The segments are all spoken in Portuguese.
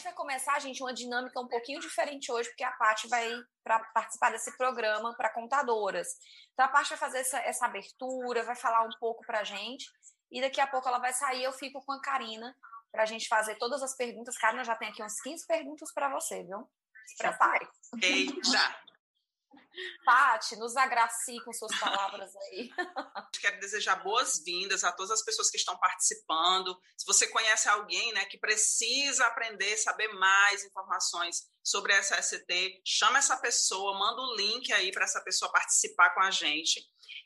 gente vai começar, gente, uma dinâmica um pouquinho diferente hoje, porque a Paty vai para participar desse programa para contadoras. Então a Paty vai fazer essa, essa abertura, vai falar um pouco para a gente, e daqui a pouco ela vai sair, eu fico com a Karina para a gente fazer todas as perguntas. Karina já tem aqui uns 15 perguntas para você, viu? Se prepare. Eita! Pati, nos agracie com suas palavras aí. Quero desejar boas-vindas a todas as pessoas que estão participando. Se você conhece alguém né, que precisa aprender, saber mais informações sobre essa SCT, chama essa pessoa, manda o link aí para essa pessoa participar com a gente.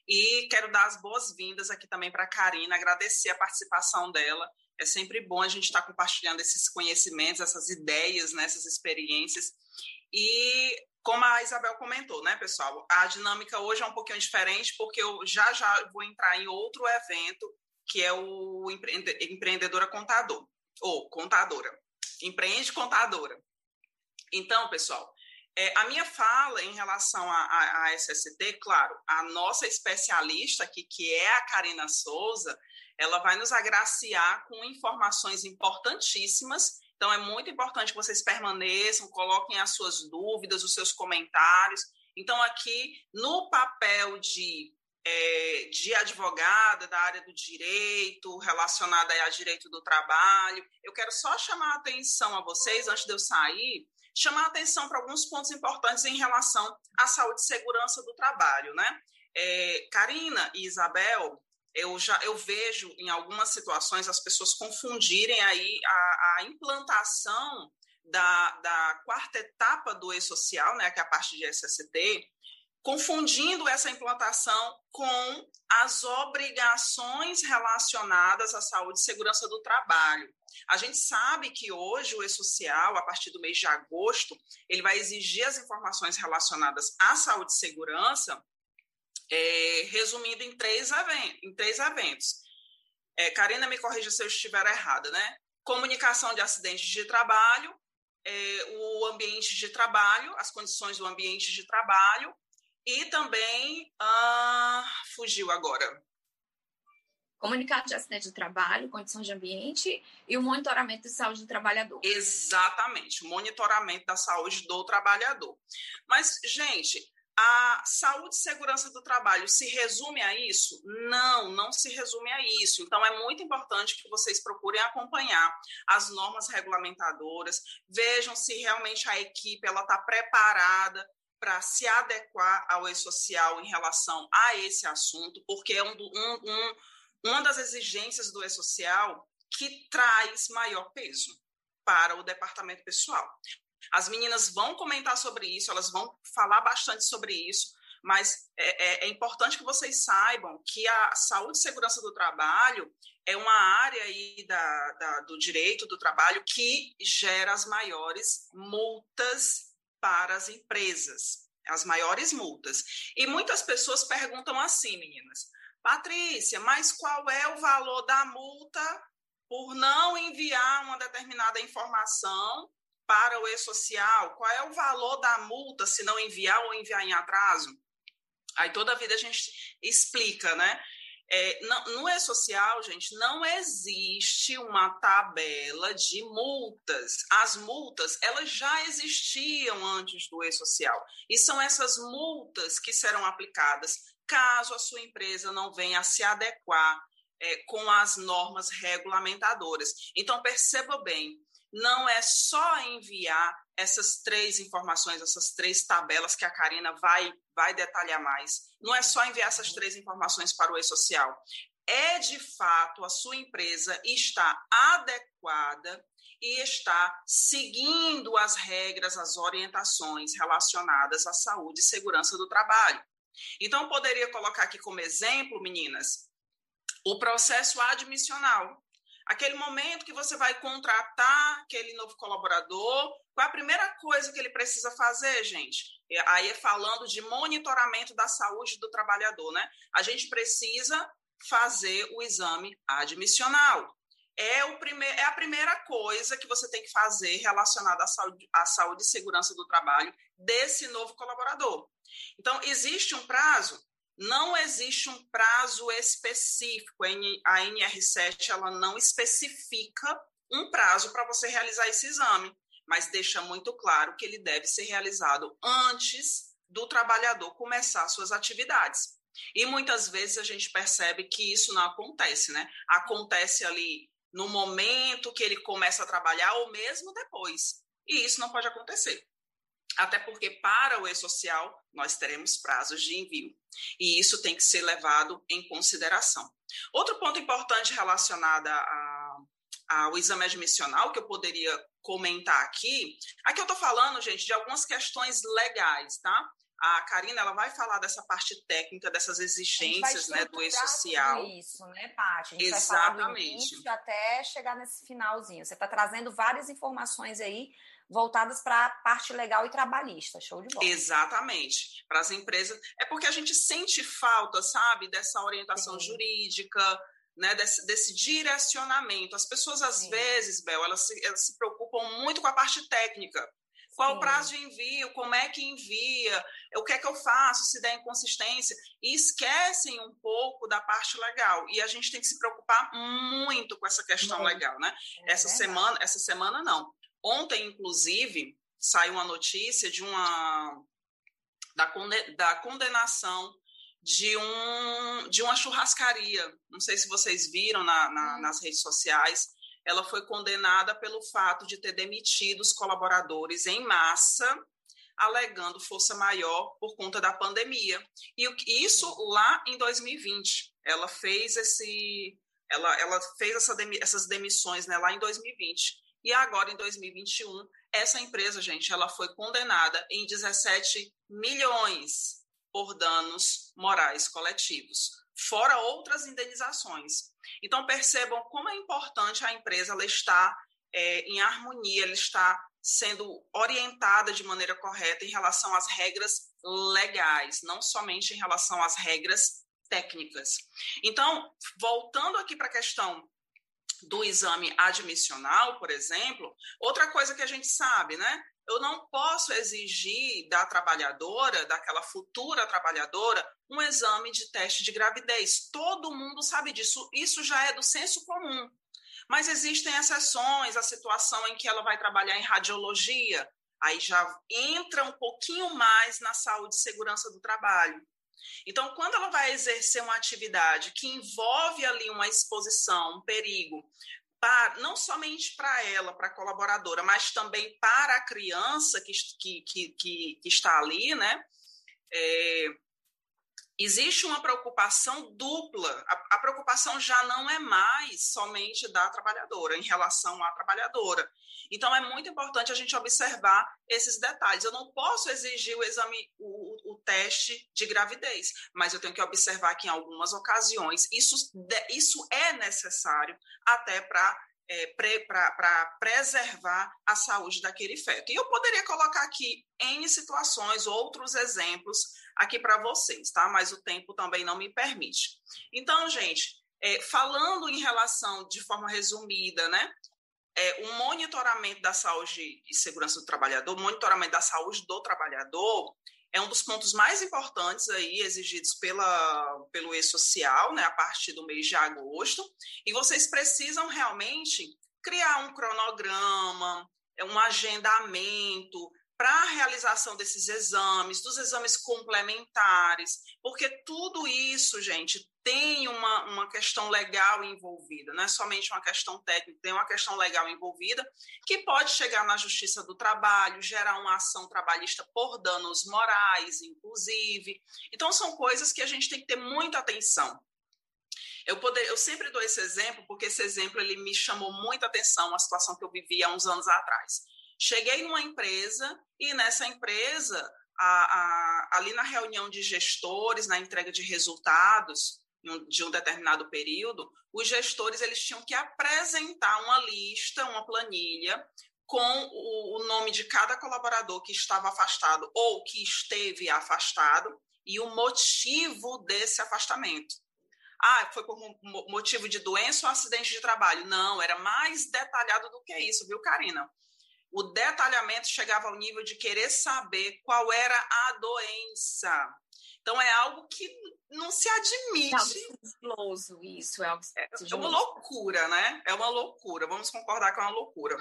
E quero dar as boas-vindas aqui também para a Karina, agradecer a participação dela. É sempre bom a gente estar tá compartilhando esses conhecimentos, essas ideias, né, essas experiências. E como a Isabel comentou, né, pessoal, a dinâmica hoje é um pouquinho diferente, porque eu já já vou entrar em outro evento, que é o Empreendedora Contador, ou Contadora. Empreende Contadora. Então, pessoal, é, a minha fala em relação à SST, claro, a nossa especialista aqui, que é a Karina Souza, ela vai nos agraciar com informações importantíssimas então, é muito importante que vocês permaneçam, coloquem as suas dúvidas, os seus comentários. Então, aqui, no papel de, é, de advogada da área do direito, relacionada a direito do trabalho, eu quero só chamar a atenção a vocês, antes de eu sair, chamar a atenção para alguns pontos importantes em relação à saúde e segurança do trabalho, né? É, Karina e Isabel, eu já eu vejo em algumas situações as pessoas confundirem aí a, a implantação da, da, quarta etapa do e-social, né, que é a parte de SST, confundindo essa implantação com as obrigações relacionadas à saúde e segurança do trabalho. A gente sabe que hoje o e-social, a partir do mês de agosto, ele vai exigir as informações relacionadas à saúde e segurança é, resumindo em três, eventos, em três eventos. É, Karina, me corrija se eu estiver errada, né? Comunicação de acidentes de trabalho, é, o ambiente de trabalho, as condições do ambiente de trabalho e também ah, fugiu agora. Comunicação de acidente de trabalho, condições de ambiente e o monitoramento de saúde do trabalhador. Exatamente, monitoramento da saúde do trabalhador. Mas, gente, a saúde e segurança do trabalho se resume a isso? Não, não se resume a isso. Então, é muito importante que vocês procurem acompanhar as normas regulamentadoras, vejam se realmente a equipe está preparada para se adequar ao e-social em relação a esse assunto, porque é um, um, um, uma das exigências do e-social que traz maior peso para o departamento pessoal. As meninas vão comentar sobre isso, elas vão falar bastante sobre isso, mas é, é, é importante que vocês saibam que a saúde e segurança do trabalho é uma área aí da, da, do direito do trabalho que gera as maiores multas para as empresas, as maiores multas. E muitas pessoas perguntam assim, meninas, Patrícia, mas qual é o valor da multa por não enviar uma determinada informação para o e-social, qual é o valor da multa se não enviar ou enviar em atraso? Aí toda vida a gente explica, né? É, no e-social, gente, não existe uma tabela de multas. As multas, elas já existiam antes do e-social. E são essas multas que serão aplicadas caso a sua empresa não venha a se adequar é, com as normas regulamentadoras. Então, perceba bem, não é só enviar essas três informações, essas três tabelas que a Karina vai, vai detalhar mais. Não é só enviar essas três informações para o e-social. É de fato a sua empresa está adequada e está seguindo as regras, as orientações relacionadas à saúde e segurança do trabalho. Então, poderia colocar aqui como exemplo, meninas, o processo admissional aquele momento que você vai contratar aquele novo colaborador, qual é a primeira coisa que ele precisa fazer, gente? Aí é falando de monitoramento da saúde do trabalhador, né? A gente precisa fazer o exame admissional. É, o prime é a primeira coisa que você tem que fazer relacionada à saúde, à saúde e segurança do trabalho desse novo colaborador. Então, existe um prazo não existe um prazo específico. A NR7 ela não especifica um prazo para você realizar esse exame. mas deixa muito claro que ele deve ser realizado antes do trabalhador começar suas atividades. E muitas vezes a gente percebe que isso não acontece, né? Acontece ali no momento que ele começa a trabalhar ou mesmo depois. E isso não pode acontecer. Até porque para o e-social nós teremos prazos de envio. E isso tem que ser levado em consideração. Outro ponto importante relacionado a, ao exame admissional que eu poderia comentar aqui, aqui eu estou falando, gente, de algumas questões legais, tá? A Karina ela vai falar dessa parte técnica, dessas exigências né, do e-social. Isso, né, Paty? Exatamente. até chegar nesse finalzinho. Você está trazendo várias informações aí voltadas para a parte legal e trabalhista. Show de bola. Exatamente. Para as empresas. É porque a gente sente falta, sabe, dessa orientação Sim. jurídica, né, desse, desse, direcionamento. As pessoas, às Sim. vezes, Bel, elas se, elas se preocupam muito com a parte técnica. Qual Sim. o prazo de envio? Como é que envia? O que é que eu faço se der inconsistência? E esquecem um pouco da parte legal. E a gente tem que se preocupar muito com essa questão muito. legal, né? É essa verdade. semana, essa semana não. Ontem, inclusive, saiu uma notícia de uma da, da condenação de, um, de uma churrascaria. Não sei se vocês viram na, na, hum. nas redes sociais ela foi condenada pelo fato de ter demitido os colaboradores em massa, alegando força maior por conta da pandemia. E isso lá em 2020. Ela fez esse ela, ela fez essa, essas demissões né, lá em 2020. E agora, em 2021, essa empresa, gente, ela foi condenada em 17 milhões por danos morais coletivos, fora outras indenizações. Então, percebam como é importante a empresa ela estar é, em harmonia, ela está sendo orientada de maneira correta em relação às regras legais, não somente em relação às regras técnicas. Então, voltando aqui para a questão do exame admissional, por exemplo, outra coisa que a gente sabe, né? Eu não posso exigir da trabalhadora, daquela futura trabalhadora, um exame de teste de gravidez. Todo mundo sabe disso. Isso já é do senso comum. Mas existem exceções, a situação em que ela vai trabalhar em radiologia, aí já entra um pouquinho mais na saúde e segurança do trabalho. Então, quando ela vai exercer uma atividade que envolve ali uma exposição, um perigo para, não somente para ela, para a colaboradora, mas também para a criança que, que, que, que está ali, né? É, existe uma preocupação dupla. A, a, preocupação já não é mais somente da trabalhadora, em relação à trabalhadora. Então, é muito importante a gente observar esses detalhes. Eu não posso exigir o exame, o, teste de gravidez, mas eu tenho que observar que em algumas ocasiões isso, isso é necessário até para é, para preservar a saúde daquele feto. E eu poderia colocar aqui N situações, outros exemplos aqui para vocês, tá? Mas o tempo também não me permite. Então, gente, é, falando em relação de forma resumida, né? É, o monitoramento da saúde e segurança do trabalhador, monitoramento da saúde do trabalhador, é um dos pontos mais importantes aí exigidos pela, pelo e-social, né, a partir do mês de agosto, e vocês precisam realmente criar um cronograma, um agendamento, para a realização desses exames, dos exames complementares, porque tudo isso, gente, tem uma, uma questão legal envolvida, não é somente uma questão técnica, tem uma questão legal envolvida que pode chegar na Justiça do Trabalho, gerar uma ação trabalhista por danos morais, inclusive. Então, são coisas que a gente tem que ter muita atenção. Eu, poder, eu sempre dou esse exemplo, porque esse exemplo ele me chamou muita atenção, uma situação que eu vivi há uns anos atrás. Cheguei numa empresa e nessa empresa, a, a, ali na reunião de gestores, na entrega de resultados de um determinado período, os gestores eles tinham que apresentar uma lista, uma planilha com o, o nome de cada colaborador que estava afastado ou que esteve afastado e o motivo desse afastamento. Ah, foi por motivo de doença ou acidente de trabalho? Não, era mais detalhado do que isso, viu, Karina? O detalhamento chegava ao nível de querer saber qual era a doença. Então é algo que não se admite. É algo sigiloso, isso é algo é, é uma loucura, né? É uma loucura. Vamos concordar que é uma loucura.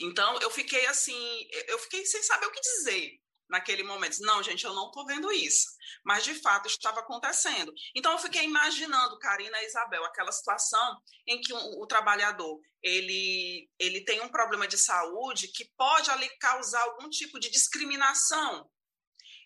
Então, eu fiquei assim, eu fiquei sem saber o que dizer naquele momento. Não, gente, eu não estou vendo isso. Mas, de fato, estava acontecendo. Então, eu fiquei imaginando, Karina e Isabel, aquela situação em que o, o trabalhador ele, ele tem um problema de saúde que pode ali causar algum tipo de discriminação.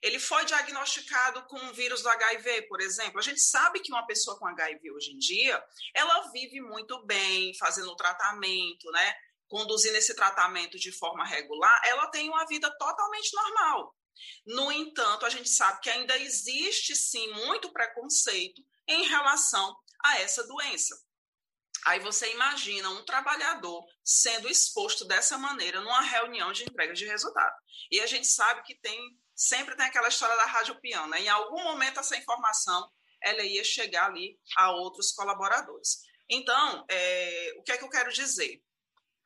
Ele foi diagnosticado com o vírus do HIV, por exemplo. A gente sabe que uma pessoa com HIV hoje em dia, ela vive muito bem, fazendo o tratamento, né? Conduzindo esse tratamento de forma regular, ela tem uma vida totalmente normal. No entanto, a gente sabe que ainda existe sim muito preconceito em relação a essa doença. Aí você imagina um trabalhador sendo exposto dessa maneira numa reunião de entrega de resultado. E a gente sabe que tem sempre tem aquela história da rádio piano. Né? Em algum momento essa informação ela ia chegar ali a outros colaboradores. Então, é, o que é que eu quero dizer?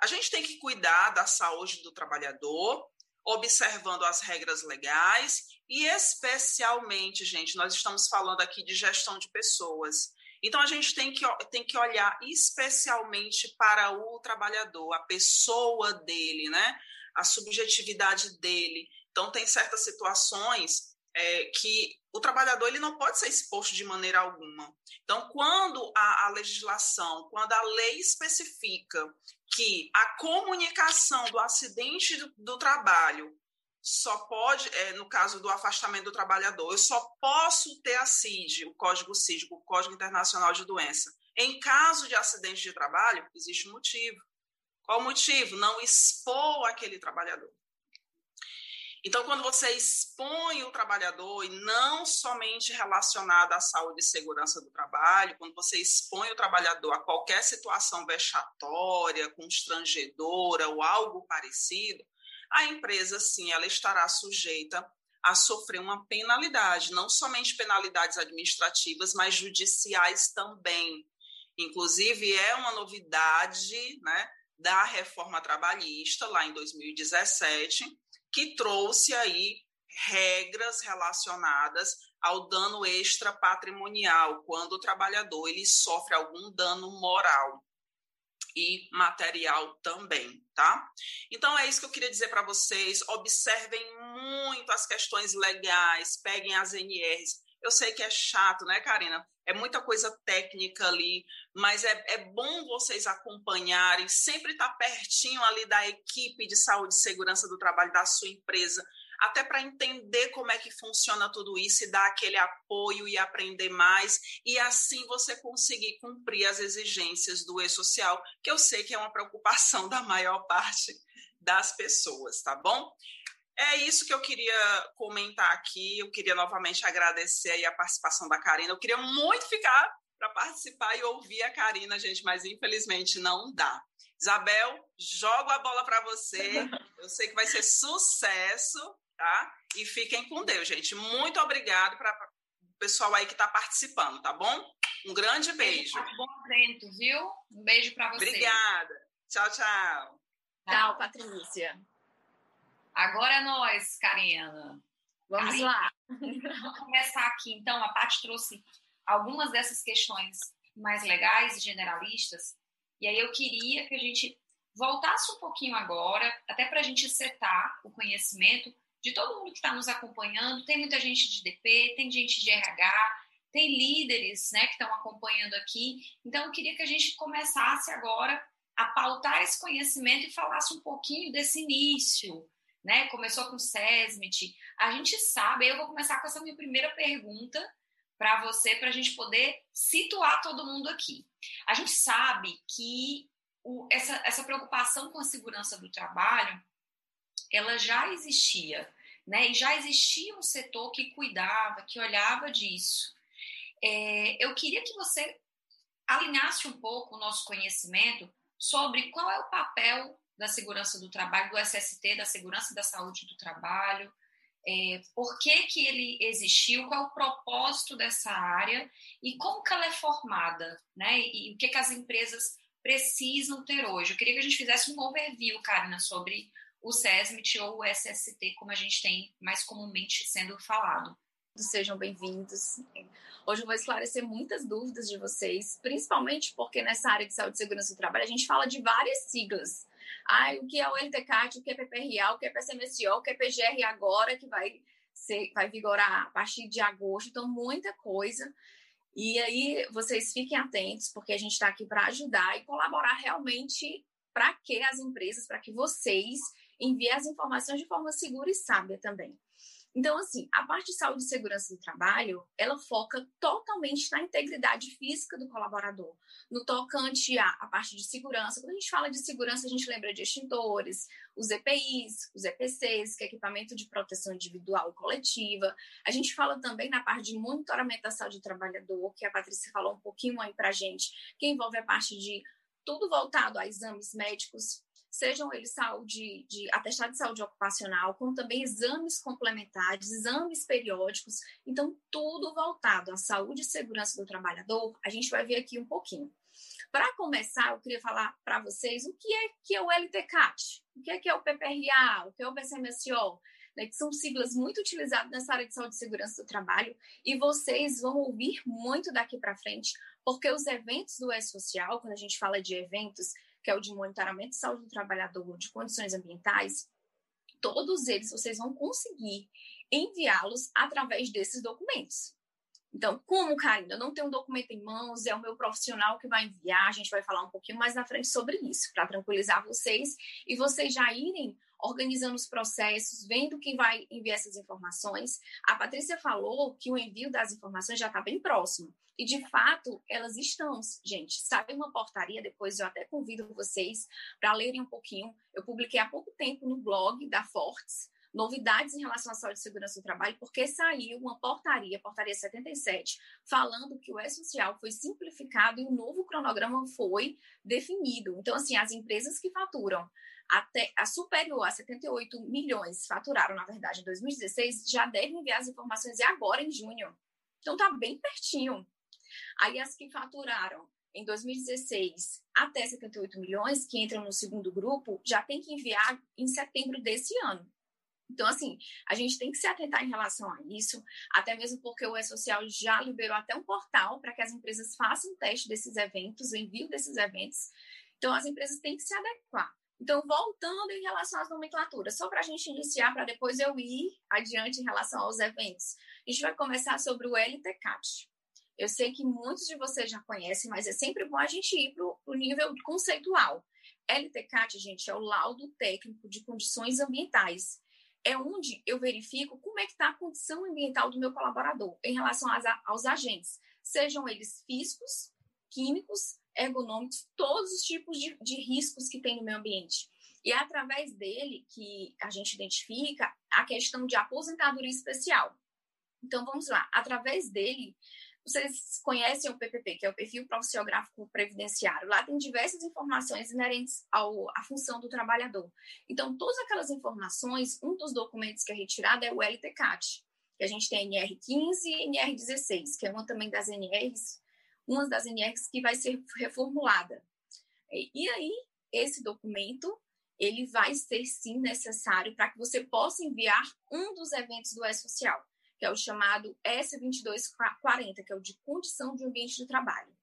A gente tem que cuidar da saúde do trabalhador, observando as regras legais e, especialmente, gente, nós estamos falando aqui de gestão de pessoas. Então, a gente tem que, tem que olhar especialmente para o trabalhador, a pessoa dele, né? a subjetividade dele. Então, tem certas situações é, que o trabalhador ele não pode ser exposto de maneira alguma. Então, quando a, a legislação, quando a lei especifica que a comunicação do acidente do, do trabalho só pode, é, no caso do afastamento do trabalhador, eu só posso ter a CID, o Código CID, o Código Internacional de Doença. Em caso de acidente de trabalho, existe um motivo. Qual o motivo? Não expor aquele trabalhador. Então, quando você expõe o trabalhador, e não somente relacionado à saúde e segurança do trabalho, quando você expõe o trabalhador a qualquer situação vexatória, constrangedora ou algo parecido, a empresa, sim, ela estará sujeita a sofrer uma penalidade, não somente penalidades administrativas, mas judiciais também. Inclusive, é uma novidade né, da reforma trabalhista, lá em 2017, que trouxe aí regras relacionadas ao dano extra patrimonial, quando o trabalhador ele sofre algum dano moral e material também, tá? Então é isso que eu queria dizer para vocês. Observem muito as questões legais, peguem as NRs. Eu sei que é chato, né, Karina? É muita coisa técnica ali, mas é, é bom vocês acompanharem, sempre estar tá pertinho ali da equipe de saúde e segurança do trabalho da sua empresa, até para entender como é que funciona tudo isso e dar aquele apoio e aprender mais, e assim você conseguir cumprir as exigências do e-social, que eu sei que é uma preocupação da maior parte das pessoas, tá bom? É isso que eu queria comentar aqui. Eu queria novamente agradecer a participação da Karina. Eu queria muito ficar para participar e ouvir a Karina, gente, mas infelizmente não dá. Isabel, jogo a bola para você. Eu sei que vai ser sucesso, tá? E fiquem com Deus, gente. Muito obrigado para o pessoal aí que está participando, tá bom? Um grande beijo. Bom evento, viu? Um beijo para você. Obrigada. Tchau, tchau. Tchau, Patrícia. Agora é nós, Karina. Vamos Karina. lá. Vamos começar aqui. Então, a Paty trouxe algumas dessas questões mais legais e generalistas. E aí eu queria que a gente voltasse um pouquinho agora, até para a gente setar o conhecimento de todo mundo que está nos acompanhando. Tem muita gente de DP, tem gente de RH, tem líderes né, que estão acompanhando aqui. Então, eu queria que a gente começasse agora a pautar esse conhecimento e falasse um pouquinho desse início, né? Começou com o SESMIT. A gente sabe, eu vou começar com essa minha primeira pergunta para você, para a gente poder situar todo mundo aqui. A gente sabe que o, essa, essa preocupação com a segurança do trabalho, ela já existia, né? E já existia um setor que cuidava, que olhava disso. É, eu queria que você alinhasse um pouco o nosso conhecimento sobre qual é o papel da segurança do trabalho, do SST, da segurança da saúde do trabalho, é, por que, que ele existiu, qual é o propósito dessa área e como que ela é formada, né? E, e o que, que as empresas precisam ter hoje. Eu queria que a gente fizesse um overview, Karina, sobre o SESMIT ou o SST, como a gente tem mais comumente sendo falado. Sejam bem-vindos. Hoje eu vou esclarecer muitas dúvidas de vocês, principalmente porque nessa área de saúde e segurança do trabalho a gente fala de várias siglas Ah, o que é o LTCAT, o que é PPRA, o que é PCMSO, o que é PGR agora, que vai, ser, vai vigorar a partir de agosto. Então, muita coisa. E aí, vocês fiquem atentos, porque a gente está aqui para ajudar e colaborar realmente para que as empresas, para que vocês enviem as informações de forma segura e sábia também. Então, assim, a parte de saúde e segurança do trabalho, ela foca totalmente na integridade física do colaborador, no tocante à, parte de segurança. Quando a gente fala de segurança, a gente lembra de extintores, os EPIs, os EPCs, que é equipamento de proteção individual e coletiva. A gente fala também na parte de monitoramento da saúde do trabalhador, que a Patrícia falou um pouquinho aí pra gente, que envolve a parte de tudo voltado a exames médicos, sejam eles saúde, de atestado de saúde ocupacional, como também exames complementares, exames periódicos. Então, tudo voltado à saúde e segurança do trabalhador, a gente vai ver aqui um pouquinho. Para começar, eu queria falar para vocês o que é que é o LTCAT, o que é que é o PPRA, o que é o PCMSO, né, que são siglas muito utilizadas nessa área de saúde e segurança do trabalho, e vocês vão ouvir muito daqui para frente, porque os eventos do E-Social, quando a gente fala de eventos, que é o de monitoramento de saúde do trabalhador, de condições ambientais, todos eles vocês vão conseguir enviá-los através desses documentos. Então, como, Karina, eu não tenho um documento em mãos, é o meu profissional que vai enviar, a gente vai falar um pouquinho mais na frente sobre isso, para tranquilizar vocês e vocês já irem organizando os processos, vendo quem vai enviar essas informações. A Patrícia falou que o envio das informações já está bem próximo. E, de fato, elas estão, gente. Sai uma portaria, depois eu até convido vocês para lerem um pouquinho. Eu publiquei há pouco tempo no blog da Fortes novidades em relação à saúde e segurança do trabalho, porque saiu uma portaria, portaria 77, falando que o E-Social foi simplificado e o um novo cronograma foi definido. Então, assim, as empresas que faturam até a superior a 78 milhões, faturaram, na verdade, em 2016, já devem enviar as informações e agora em junho. Então, tá bem pertinho. Aí as que faturaram em 2016 até 78 milhões, que entram no segundo grupo, já tem que enviar em setembro desse ano. Então, assim, a gente tem que se atentar em relação a isso, até mesmo porque o E-Social já liberou até um portal para que as empresas façam teste desses eventos, o envio desses eventos. Então, as empresas têm que se adequar. Então, voltando em relação às nomenclaturas, só para a gente iniciar, para depois eu ir adiante em relação aos eventos. A gente vai começar sobre o LTCAT. Eu sei que muitos de vocês já conhecem, mas é sempre bom a gente ir para o nível conceitual. LTCAT, gente, é o laudo técnico de condições ambientais. É onde eu verifico como é que está a condição ambiental do meu colaborador em relação aos, agentes, sejam eles físicos, químicos, ergonômicos, todos os tipos de, de riscos que tem no meio ambiente. E é através dele que a gente identifica a questão de aposentadoria especial. Então, vamos lá. Através dele, vocês conhecem o PPP, que é o Perfil Profissiográfico Previdenciário. Lá tem diversas informações inerentes ao, à função do trabalhador. Então, todas aquelas informações, um dos documentos que é retirado é o LTCAT, que a gente tem NR15 e NR16, que é uma também das NRs, uma das NRs que vai ser reformulada. E aí, esse documento, ele vai ser sim necessário para que você possa enviar um dos eventos do E-Social que é o chamado S2240, que é o de condição de ambiente de trabalho.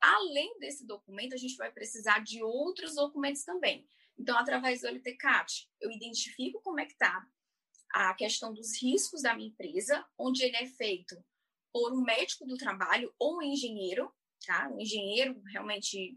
Além desse documento, a gente vai precisar de outros documentos também. Então, através do LTCAT, eu identifico como é que está a questão dos riscos da minha empresa, onde ele é feito por um médico do trabalho ou um engenheiro, tá? Um engenheiro realmente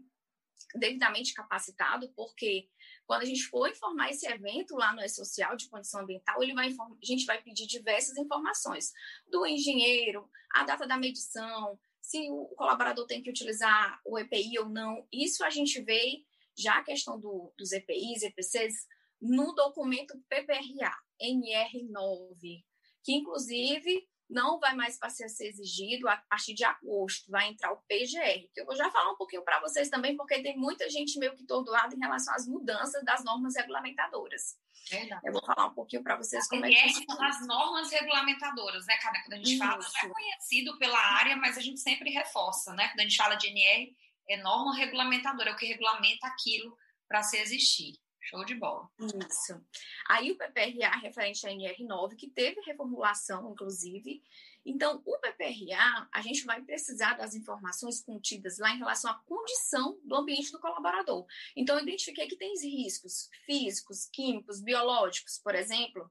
devidamente capacitado, porque quando a gente for informar esse evento lá no E-Social de condição ambiental, ele vai a gente vai pedir diversas informações do engenheiro, a data da medição, se o colaborador tem que utilizar o EPI ou não. Isso a gente vê já a questão do, dos EPIs, EPCs, no documento PPRA, NR9, que inclusive não vai mais passar a ser exigido a partir de agosto, vai entrar o PGR, que eu vou já falar um pouquinho para vocês também, porque tem muita gente meio que tordoada em relação às mudanças das normas regulamentadoras. Verdade. Eu vou falar um pouquinho para vocês como é que são as normas regulamentadoras, né, cara? Quando a gente Isso. fala, não é conhecido pela área, mas a gente sempre reforça, né? Quando a gente fala de NR, é norma regulamentadora, é o que regulamenta aquilo para se existir. Show de bola. Isso. Aí o PPRA referente à NR9, que teve reformulação, inclusive, Então, o PPRA, a gente vai precisar das informações contidas lá em relação à condição do ambiente do colaborador. Então, eu identifiquei que tem riscos físicos, químicos, biológicos, por exemplo.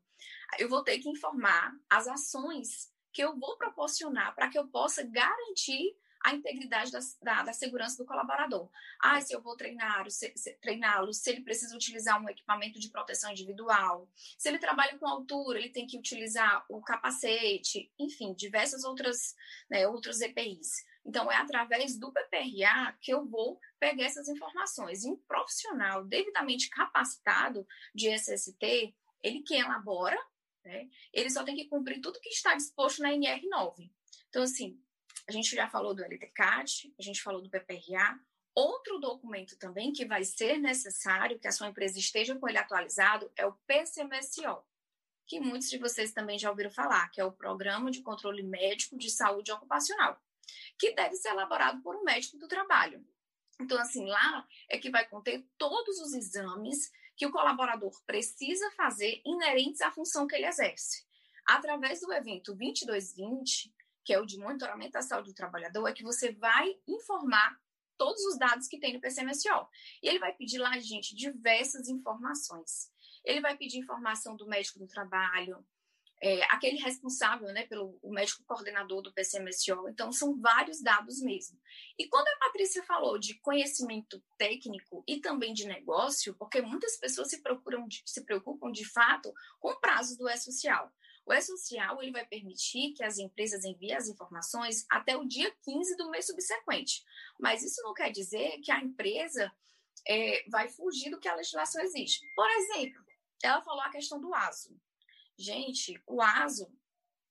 Eu vou ter que informar as ações que eu vou proporcionar para que eu possa garantir a integridade da, da, da, segurança do colaborador. Ah, se eu vou treinar, se, se, treiná-lo, se ele precisa utilizar um equipamento de proteção individual, se ele trabalha com altura, ele tem que utilizar o capacete, enfim, diversas outras, né, outros EPIs. Então, é através do PPRA que eu vou pegar essas informações. E um profissional devidamente capacitado de SST, ele que elabora, né, ele só tem que cumprir tudo que está disposto na NR9. Então, assim, a gente já falou do LTCAT, a gente falou do PPRA. Outro documento também que vai ser necessário que a sua empresa esteja com ele atualizado é o PCMSO, que muitos de vocês também já ouviram falar, que é o Programa de Controle Médico de Saúde Ocupacional, que deve ser elaborado por um médico do trabalho. Então, assim, lá é que vai conter todos os exames que o colaborador precisa fazer inerentes à função que ele exerce. Através do evento 2220, que é o de monitoramento da saúde do trabalhador, é que você vai informar todos os dados que tem no PCMSO. E ele vai pedir lá, gente, diversas informações. Ele vai pedir informação do médico do trabalho, é, aquele responsável, né, pelo o médico coordenador do PCMSO. Então, são vários dados mesmo. E quando a Patrícia falou de conhecimento técnico e também de negócio, porque muitas pessoas se, procuram, se preocupam de fato com o prazo do E-Social. O E-Social ele vai permitir que as empresas enviem as informações até o dia 15 do mês subsequente. Mas isso não quer dizer que a empresa é, vai fugir do que a legislação exige. Por exemplo, ela falou a questão do ASO. Gente, o ASO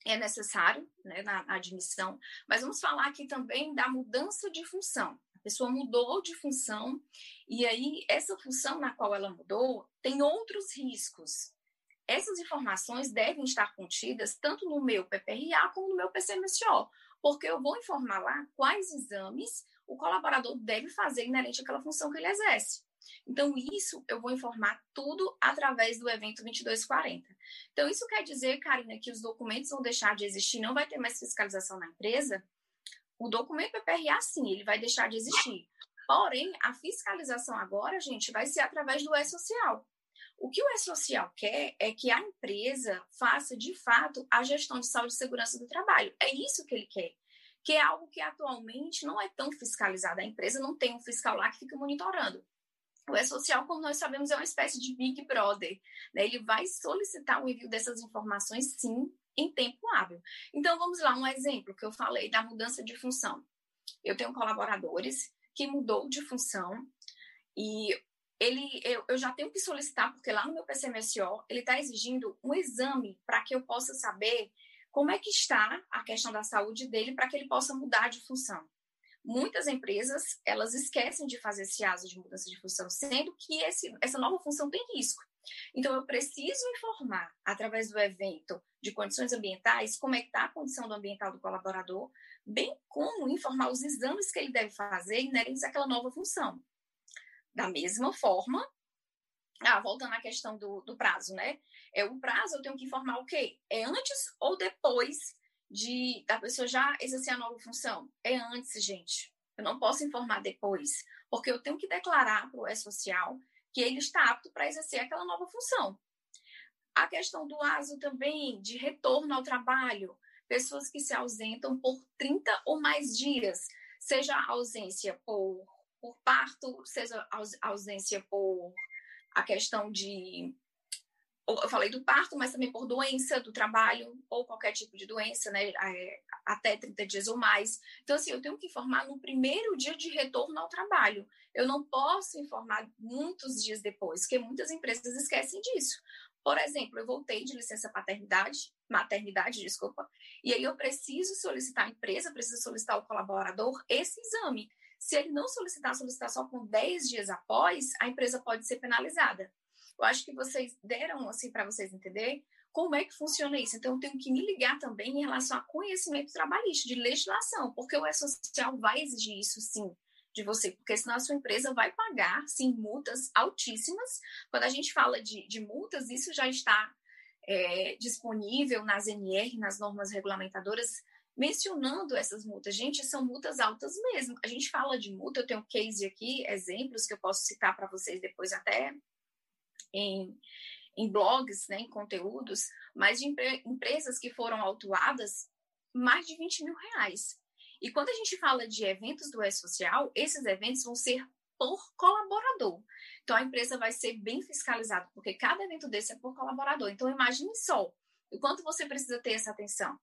é necessário né, na admissão, mas vamos falar aqui também da mudança de função. A pessoa mudou de função e aí essa função na qual ela mudou tem outros riscos. Essas informações devem estar contidas tanto no meu PPRA como no meu PCMSO, porque eu vou informar lá quais exames o colaborador deve fazer inerente àquela função que ele exerce. Então, isso eu vou informar tudo através do evento 2240. Então, isso quer dizer, Karina, que os documentos vão deixar de existir, não vai ter mais fiscalização na empresa? O documento PPRA, sim, ele vai deixar de existir. Porém, a fiscalização agora, gente, vai ser através do E-Social. O que o E-Social quer é que a empresa faça, de fato, a gestão de saúde e segurança do trabalho. É isso que ele quer. Que é algo que atualmente não é tão fiscalizado. A empresa não tem um fiscal lá que fica monitorando. O E-Social, como nós sabemos, é uma espécie de Big Brother. Né? Ele vai solicitar o envio dessas informações, sim, em tempo hábil. Então, vamos lá, um exemplo que eu falei da mudança de função. Eu tenho colaboradores que mudou de função e ele, eu, eu, já tenho que solicitar, porque lá no meu PCMSO, ele está exigindo um exame para que eu possa saber como é que está a questão da saúde dele para que ele possa mudar de função. Muitas empresas, elas esquecem de fazer esse aso de mudança de função, sendo que esse, essa nova função tem risco. Então, eu preciso informar, através do evento de condições ambientais, como é que está a condição do ambiental do colaborador, bem como informar os exames que ele deve fazer inerentes àquela nova função. Da mesma forma, ah, voltando à questão do, do prazo, né? É, o prazo eu tenho que informar o quê? É antes ou depois de da pessoa já exercer a nova função? É antes, gente. Eu não posso informar depois, porque eu tenho que declarar para o E-Social que ele está apto para exercer aquela nova função. A questão do ASO também, de retorno ao trabalho, pessoas que se ausentam por 30 ou mais dias, seja ausência por por parto, seja ausência por a questão de. Eu falei do parto, mas também por doença do trabalho, ou qualquer tipo de doença, né? É, até 30 dias ou mais. Então, assim, eu tenho que informar no primeiro dia de retorno ao trabalho. Eu não posso informar muitos dias depois, porque muitas empresas esquecem disso. Por exemplo, eu voltei de licença paternidade, maternidade, desculpa, e aí eu preciso solicitar a empresa, preciso solicitar o colaborador esse exame. Se ele não solicitar, solicitar só com 10 dias após, a empresa pode ser penalizada. Eu acho que vocês deram, assim, para vocês entenderem como é que funciona isso. Então, eu tenho que me ligar também em relação a conhecimento trabalhista, de legislação, porque o E-Social vai exigir isso, sim, de você, porque senão a sua empresa vai pagar, sim, multas altíssimas. Quando a gente fala de, de multas, isso já está é, disponível nas NR, nas normas regulamentadoras mencionando essas multas. Gente, são multas altas mesmo. A gente fala de multa, eu tenho case aqui, exemplos que eu posso citar para vocês depois até em, em blogs, né, em conteúdos, mas de empre empresas que foram autuadas mais de 20 mil reais. E quando a gente fala de eventos do E-Social, esses eventos vão ser por colaborador. Então, a empresa vai ser bem fiscalizada, porque cada evento desse é por colaborador. Então, imagine só o quanto você precisa ter essa atenção.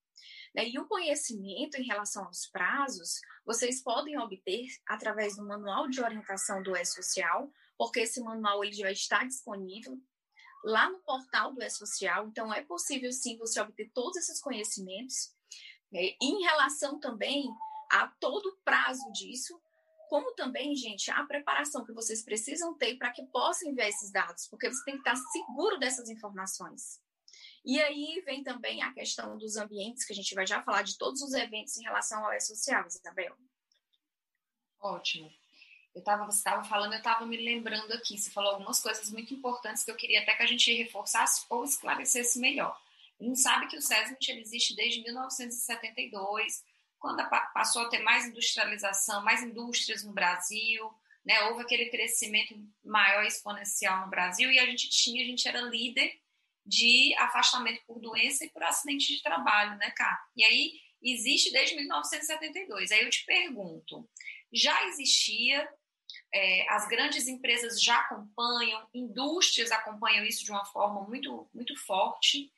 Né? E o conhecimento em relação aos prazos, vocês podem obter através do manual de orientação do E-Social, porque esse manual ele já está disponível lá no portal do E-Social. Então, é possível sim você obter todos esses conhecimentos. Né? Em relação também a todo o prazo disso, como também, gente, a preparação que vocês precisam ter para que possam enviar esses dados, porque você tem que estar seguro dessas informações. E aí vem também a questão dos ambientes, que a gente vai já falar de todos os eventos em relação ao E-Social, Isabel. Ótimo. Eu tava, você estava falando, eu estava me lembrando aqui, você falou algumas coisas muito importantes que eu queria até que a gente reforçasse ou esclarecesse melhor. A gente sabe que o SESMIT existe desde 1972, quando passou a ter mais industrialização, mais indústrias no Brasil, né? houve aquele crescimento maior exponencial no Brasil e a gente tinha, a gente era líder de afastamento por doença e por acidente de trabalho, né, Cá? E aí existe desde 1972. Aí eu te pergunto, já existia, é, as grandes empresas já acompanham, indústrias acompanham isso de uma forma muito, muito forte,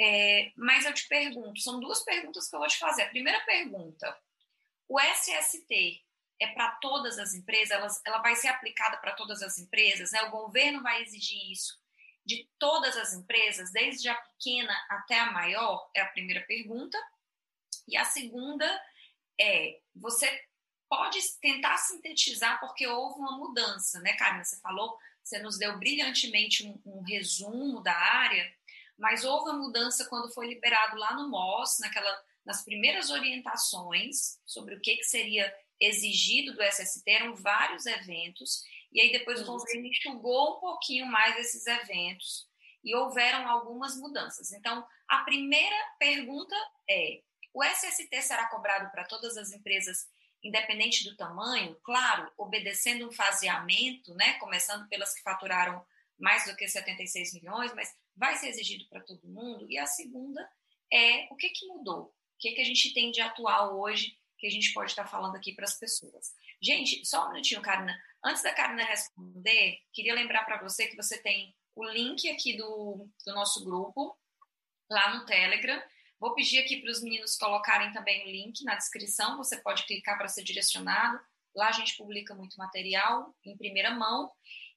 é, mas eu te pergunto, são duas perguntas que eu vou te fazer. A primeira pergunta, o SST é para todas as empresas? Ela, ela vai ser aplicada para todas as empresas? Né? O governo vai exigir isso de todas as empresas, desde a pequena até a maior? É a primeira pergunta. E a segunda é: você pode tentar sintetizar, porque houve uma mudança, né, Carmen? Você falou, você nos deu brilhantemente um, um resumo da área, mas houve uma mudança quando foi liberado lá no MOS, naquela, nas primeiras orientações sobre o que, que seria exigido do SST, eram vários eventos, e aí depois o governo enxugou um pouquinho mais esses eventos e houveram algumas mudanças. Então, a primeira pergunta é: o SST será cobrado para todas as empresas, independente do tamanho? Claro, obedecendo um faseamento, né? Começando pelas que faturaram mais do que 76 milhões, mas vai ser exigido para todo mundo. E a segunda é o que, que mudou? O que, que a gente tem de atual hoje que a gente pode estar falando aqui para as pessoas? Gente, só um minutinho, Karina. Antes da Karina responder, queria lembrar para você que você tem o link aqui do, do nosso grupo, lá no Telegram. Vou pedir aqui para os meninos colocarem também o link na descrição, você pode clicar para ser direcionado. Lá a gente publica muito material em primeira mão.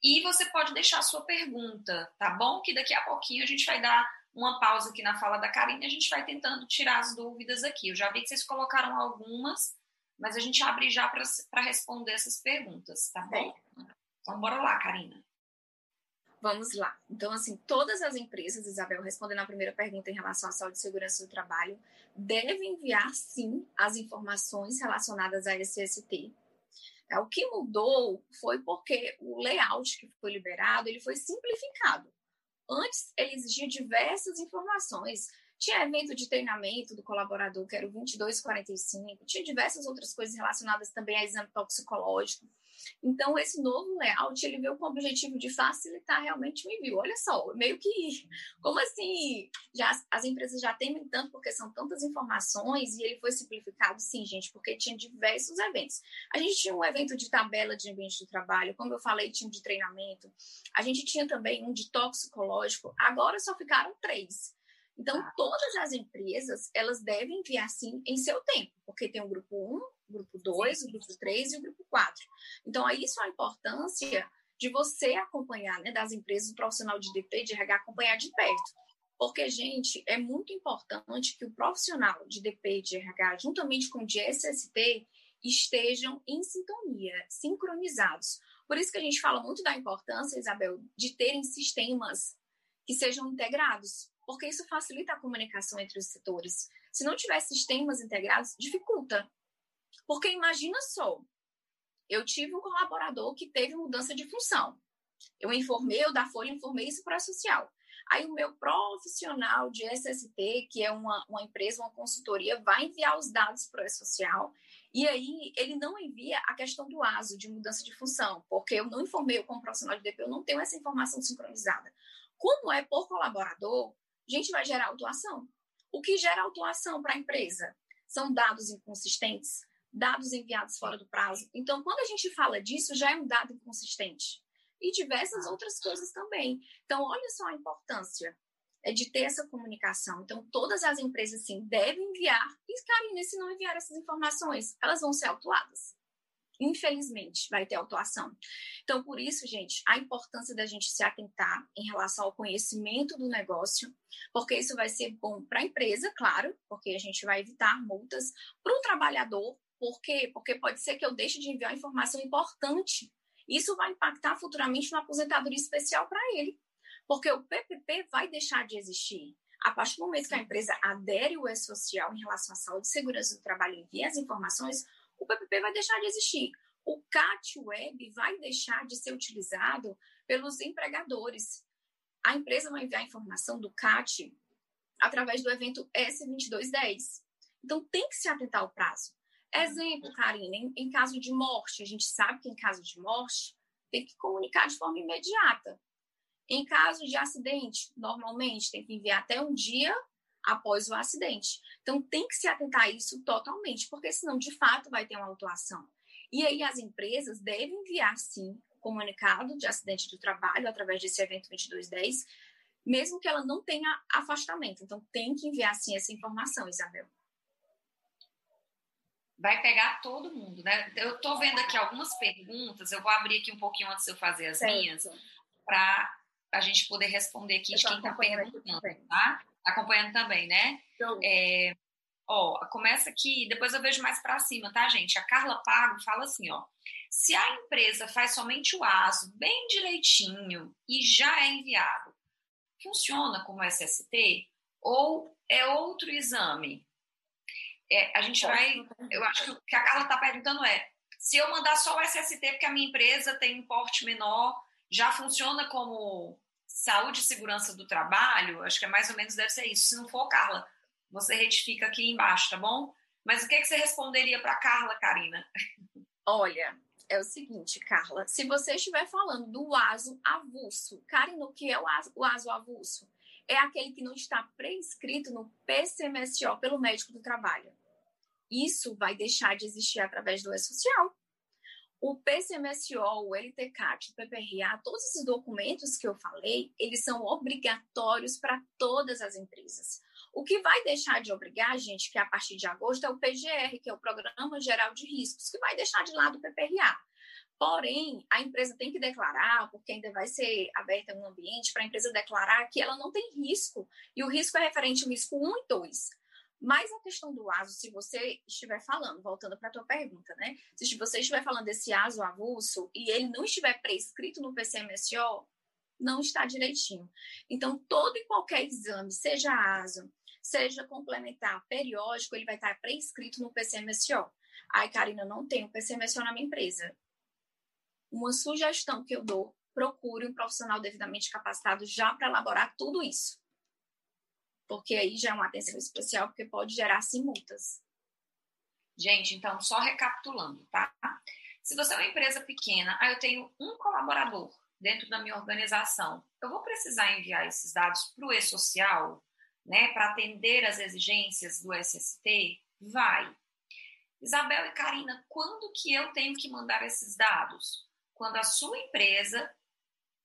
E você pode deixar a sua pergunta, tá bom? Que daqui a pouquinho a gente vai dar uma pausa aqui na fala da Karine e a gente vai tentando tirar as dúvidas aqui. Eu já vi que vocês colocaram algumas, mas a gente abre já para responder essas perguntas, tá bom? Então, bora lá, Karina. Vamos lá. Então, assim, todas as empresas, Isabel, respondendo a primeira pergunta em relação à saúde e segurança do trabalho, devem enviar, sim, as informações relacionadas a SST. É, o que mudou foi porque o layout que foi liberado, ele foi simplificado. Antes, ele exigia diversas informações tinha evento de treinamento do colaborador, que era o 2245, tinha diversas outras coisas relacionadas também a exame toxicológico. Então, esse novo layout, ele veio com o objetivo de facilitar realmente o envio. Olha só, meio que, como assim? Já, as empresas já temem tanto porque são tantas informações e ele foi simplificado? Sim, gente, porque tinha diversos eventos. A gente tinha um evento de tabela de ambiente do trabalho, como eu falei, tinha um de treinamento. A gente tinha também um de toxicológico. Agora só ficaram três. Então, ah. todas as empresas, elas devem enviar sim em seu tempo, porque tem o grupo 1, o grupo 2, o grupo 3 e o grupo 4. Então, aí isso é a importância de você acompanhar, né, das empresas, o profissional de DP, de RH, acompanhar de perto. Porque, gente, é muito importante que o profissional de DP e de RH, juntamente com o de SST, estejam em sintonia, sincronizados. Por isso que a gente fala muito da importância, Isabel, de terem sistemas que sejam integrados porque isso facilita a comunicação entre os setores. Se não tiver sistemas integrados, dificulta. Porque imagina só, eu tive um colaborador que teve mudança de função. Eu informei, eu da Folha informei isso para a social. Aí o meu profissional de SST, que é uma, uma empresa, uma consultoria, vai enviar os dados para o E-Social e aí ele não envia a questão do ASO, de mudança de função, porque eu não informei como profissional de DP, eu não tenho essa informação sincronizada. Como é por colaborador, a gente vai gerar autuação. O que gera autuação para a empresa? São dados inconsistentes, dados enviados fora do prazo. Então, quando a gente fala disso, já é um dado inconsistente. E diversas outras coisas também. Então, olha só a importância é de ter essa comunicação. Então, todas as empresas, sim, devem enviar. E, Karine, se não enviar essas informações, elas vão ser autuadas. Infelizmente, vai ter autuação. Então, por isso, gente, a importância da gente se atentar em relação ao conhecimento do negócio, porque isso vai ser bom para a empresa, claro, porque a gente vai evitar multas, para o trabalhador, por quê? Porque pode ser que eu deixe de enviar informação importante. Isso vai impactar futuramente na aposentadoria especial para ele. Porque o PPP vai deixar de existir. A partir do momento que a empresa adere o E-Social em relação à saúde e segurança do trabalho e envia as informações, o PPP vai deixar de existir. O CAT Web vai deixar de ser utilizado pelos empregadores. A empresa vai enviar a informação do CAT através do evento S2210. Então, tem que se atentar ao prazo. Exemplo, Karine, em, em caso de morte, a gente sabe que em caso de morte tem que comunicar de forma imediata. Em caso de acidente, normalmente tem que enviar até um dia após o acidente. Então tem que se atentar a isso totalmente, porque senão de fato vai ter uma autuação. E aí as empresas devem enviar sim comunicado de acidente do trabalho através desse evento 2210, mesmo que ela não tenha afastamento. Então tem que enviar sim essa informação, Isabel vai pegar todo mundo, né? Eu estou vendo aqui algumas perguntas, eu vou abrir aqui um pouquinho antes de eu fazer as certo. minhas, para a gente poder responder aqui eu de quem está perguntando, tá? Acompanhando também, né? Então, é, ó, começa aqui, depois eu vejo mais para cima, tá, gente? A Carla Pago fala assim, ó. Se a empresa faz somente o ASO bem direitinho e já é enviado, funciona como SST ou é outro exame? É, a gente vai. Eu acho que o que a Carla está perguntando é: se eu mandar só o SST porque a minha empresa tem um porte menor, já funciona como saúde e segurança do trabalho? Acho que é mais ou menos deve ser isso. Se não for, Carla, você retifica aqui embaixo, tá bom? Mas o que, que você responderia para Carla, Karina? Olha, é o seguinte, Carla. Se você estiver falando do ASO avulso, Karina, o que é o ASO, o ASO avulso? É aquele que não está prescrito no PCMSO pelo médico do trabalho isso vai deixar de existir através do E-Social. O PCMSO, o LTCAT, o PPRA, todos esses documentos que eu falei, eles são obrigatórios para todas as empresas. O que vai deixar de obrigar, gente, que a partir de agosto é o PGR, que é o Programa Geral de Riscos, que vai deixar de lado o PPRA. Porém, a empresa tem que declarar, porque ainda vai ser aberta um ambiente para a empresa declarar que ela não tem risco. E o risco é referente ao risco 1 e 2. Mas a questão do ASO, se você estiver falando, voltando para a tua pergunta, né? Se você estiver falando desse ASO avulso e ele não estiver prescrito no PCMSO, não está direitinho. Então, todo e qualquer exame, seja ASO, seja complementar, periódico, ele vai estar prescrito no PCMSO. Ai, Karina, não tenho PCMSO na minha empresa. Uma sugestão que eu dou, procure um profissional devidamente capacitado já para elaborar tudo isso porque aí já é uma atenção especial, porque pode gerar sim multas. Gente, então, só recapitulando, tá? Se você é uma empresa pequena, ah, eu tenho um colaborador dentro da minha organização, eu vou precisar enviar esses dados para o e-social, né, para atender as exigências do SST? Vai. Isabel e Karina, quando que eu tenho que mandar esses dados? Quando a sua empresa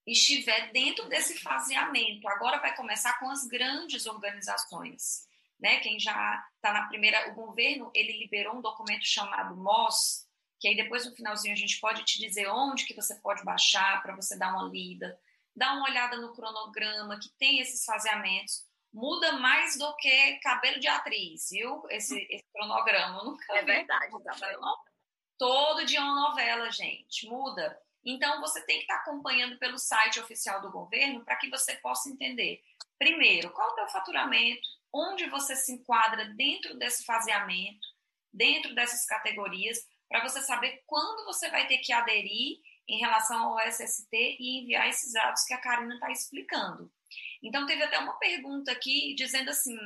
estiver dentro desse faseamento. Agora vai começar com as grandes organizações, né? Quem já está na primeira, o governo ele liberou um documento chamado MOS, que aí depois no finalzinho a gente pode te dizer onde que você pode baixar para você dar uma lida, dar uma olhada no cronograma que tem esses faseamentos. Muda mais do que cabelo de atriz, viu? Esse, esse cronograma. nunca é verdade, tá Todo dia uma novela, gente. Muda. Então, você tem que estar acompanhando pelo site oficial do governo para que você possa entender, primeiro, qual é o teu faturamento, onde você se enquadra dentro desse faseamento, dentro dessas categorias, para você saber quando você vai ter que aderir em relação ao SST e enviar esses dados que a Karina está explicando. Então, teve até uma pergunta aqui dizendo assim: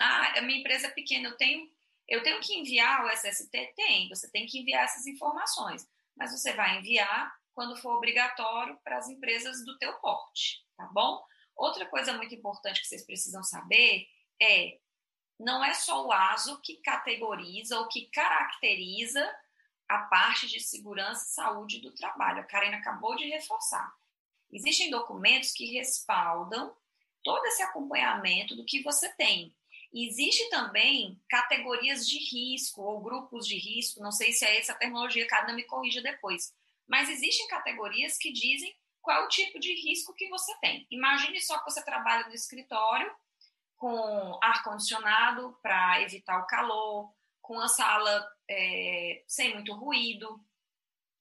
ah, a minha empresa é pequena, eu tenho, eu tenho que enviar o SST? Tem, você tem que enviar essas informações, mas você vai enviar quando for obrigatório para as empresas do teu porte, tá bom? Outra coisa muito importante que vocês precisam saber é não é só o ASO que categoriza ou que caracteriza a parte de segurança e saúde do trabalho. A Karina acabou de reforçar. Existem documentos que respaldam todo esse acompanhamento do que você tem. Existe também categorias de risco ou grupos de risco, não sei se é essa a terminologia, cada me corrija depois. Mas existem categorias que dizem qual é o tipo de risco que você tem. Imagine só que você trabalha no escritório com ar-condicionado para evitar o calor, com a sala é, sem muito ruído.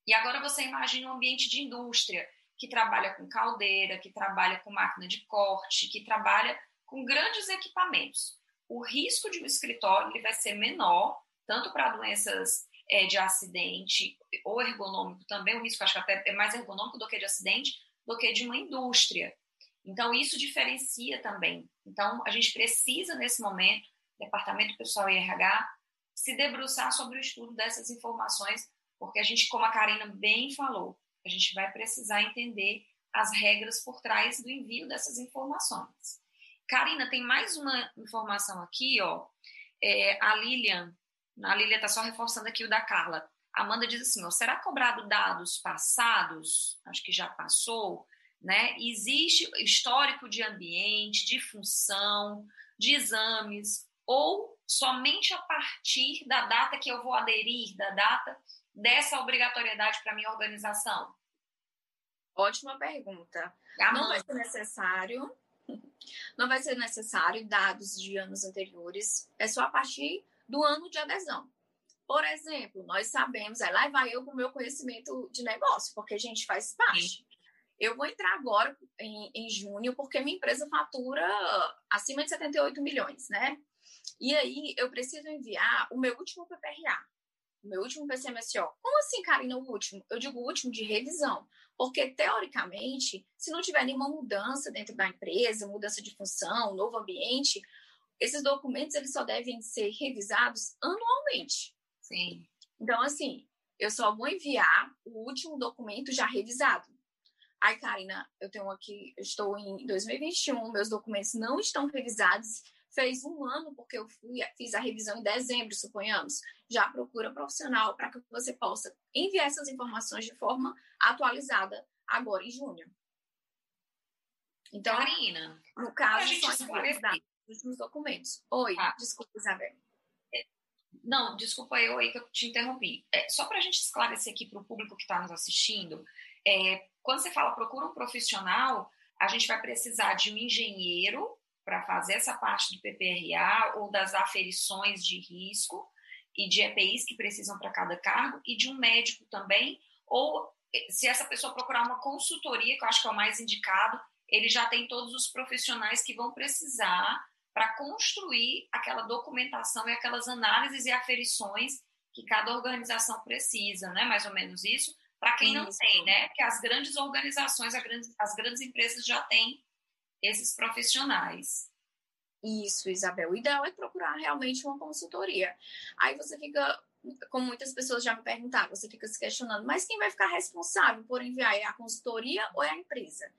E agora você imagina um ambiente de indústria que trabalha com caldeira, que trabalha com máquina de corte, que trabalha com grandes equipamentos. O risco de um escritório ele vai ser menor, tanto para doenças é, de acidente ou ergonômico também, o risco acho que até é mais ergonômico do que de acidente, do que de uma indústria. Então, isso diferencia também. Então, a gente precisa, nesse momento, Departamento Pessoal e RH, se debruçar sobre o estudo dessas informações, porque a gente, como a Karina bem falou, a gente vai precisar entender as regras por trás do envio dessas informações. Karina, tem mais uma informação aqui, ó. É, a Lilian, a Lilian está só reforçando aqui o da Carla. Amanda diz assim: ó, será cobrado dados passados? Acho que já passou né? Existe histórico de ambiente, de função, de exames, ou somente a partir da data que eu vou aderir, da data dessa obrigatoriedade para minha organização? Ótima pergunta. Ah, não vai ser necessário, não vai ser necessário dados de anos anteriores, é só a partir do ano de adesão. Por exemplo, nós sabemos, é lá vai eu com o meu conhecimento de negócio, porque a gente faz parte. Eu vou entrar agora em, em junho, porque minha empresa fatura acima de 78 milhões, né? E aí eu preciso enviar o meu último PPRA, meu último PCMSO. Como assim, Karina, o último? Eu digo o último de revisão. Porque, teoricamente, se não tiver nenhuma mudança dentro da empresa, mudança de função, novo ambiente, esses documentos eles só devem ser revisados anualmente. Sim. Então, assim, eu só vou enviar o último documento já revisado. Ai, Karina, eu tenho aqui, eu estou em 2021, meus documentos não estão revisados. Fez um ano, porque eu fui, fiz a revisão em dezembro, suponhamos. Já procura profissional para que você possa enviar essas informações de forma atualizada agora em junho. Então, Karina, no caso, são os últimos documentos. Oi, ah. desculpa, Isabel. É, não, desculpa eu aí que eu te interrompi. É, só para a gente esclarecer aqui para o público que está nos assistindo, é, quando você fala procura um profissional, a gente vai precisar de um engenheiro para fazer essa parte do PPRA ou das aferições de risco e de EPIs que precisam para cada cargo e de um médico também, ou se essa pessoa procurar uma consultoria, que eu acho que é o mais indicado, ele já tem todos os profissionais que vão precisar para construir aquela documentação e aquelas análises e aferições que cada organização precisa, né? Mais ou menos isso, para quem não tem, né? Porque as grandes organizações, as grandes, as grandes empresas já têm esses profissionais. Isso, Isabel. O ideal é procurar realmente uma consultoria. Aí você fica, como muitas pessoas já me perguntaram, você fica se questionando, mas quem vai ficar responsável por enviar é a consultoria ou é a empresa?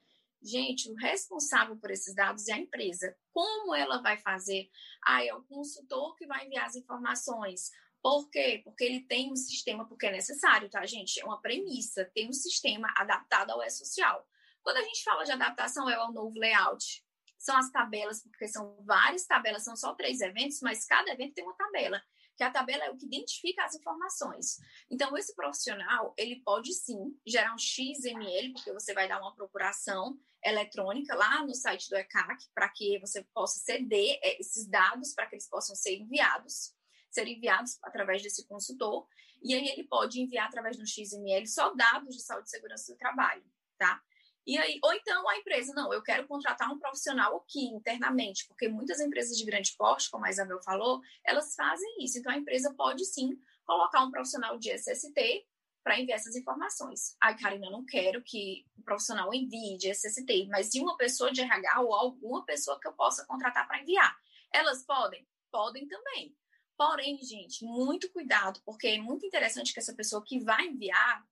Gente, o responsável por esses dados é a empresa. Como ela vai fazer? Ah, é o consultor que vai enviar as informações. Por quê? Porque ele tem um sistema, porque é necessário, tá, gente? É uma premissa, tem um sistema adaptado ao E-Social. Quando a gente fala de adaptação, é o novo layout. São as tabelas, porque são várias tabelas, são só três eventos, mas cada evento tem uma tabela, que a tabela é o que identifica as informações. Então, esse profissional, ele pode sim gerar um XML, porque você vai dar uma procuração eletrônica lá no site do ECAC, para que você possa ceder é, esses dados para que eles possam ser enviados ser enviados através desse consultor, e aí ele pode enviar através do XML só dados de saúde e segurança do trabalho, tá? E aí, ou então a empresa, não, eu quero contratar um profissional aqui internamente, porque muitas empresas de grande porte, como a Isabel falou, elas fazem isso. Então a empresa pode sim colocar um profissional de SST para enviar essas informações. Ai, Karina, eu não quero que o profissional envie de SST, mas e uma pessoa de RH ou alguma pessoa que eu possa contratar para enviar? Elas podem? Podem também. Porém, gente, muito cuidado, porque é muito interessante que essa pessoa que vai enviar,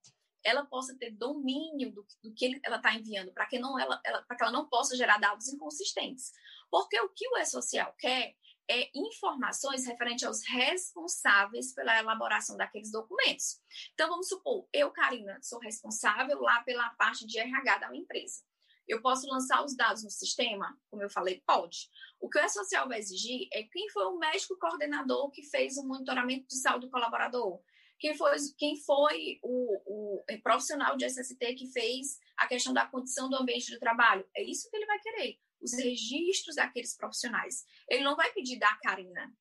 ela possa ter domínio do, do que ela está enviando, para que, não, ela, ela, que ela não possa gerar dados inconsistentes. Porque o que o E-Social quer é informações referentes aos responsáveis pela elaboração daqueles documentos. Então, vamos supor, eu, Karina, sou responsável lá pela parte de RH da minha empresa. Eu posso lançar os dados no sistema? Como eu falei, pode. O que o E-Social vai exigir é quem foi o médico coordenador que fez o monitoramento de saúde do colaborador, quem foi, quem foi o, o profissional de SST que fez a questão da condição do ambiente de trabalho. É isso que ele vai querer, os registros daqueles profissionais. Ele não vai pedir da Karina,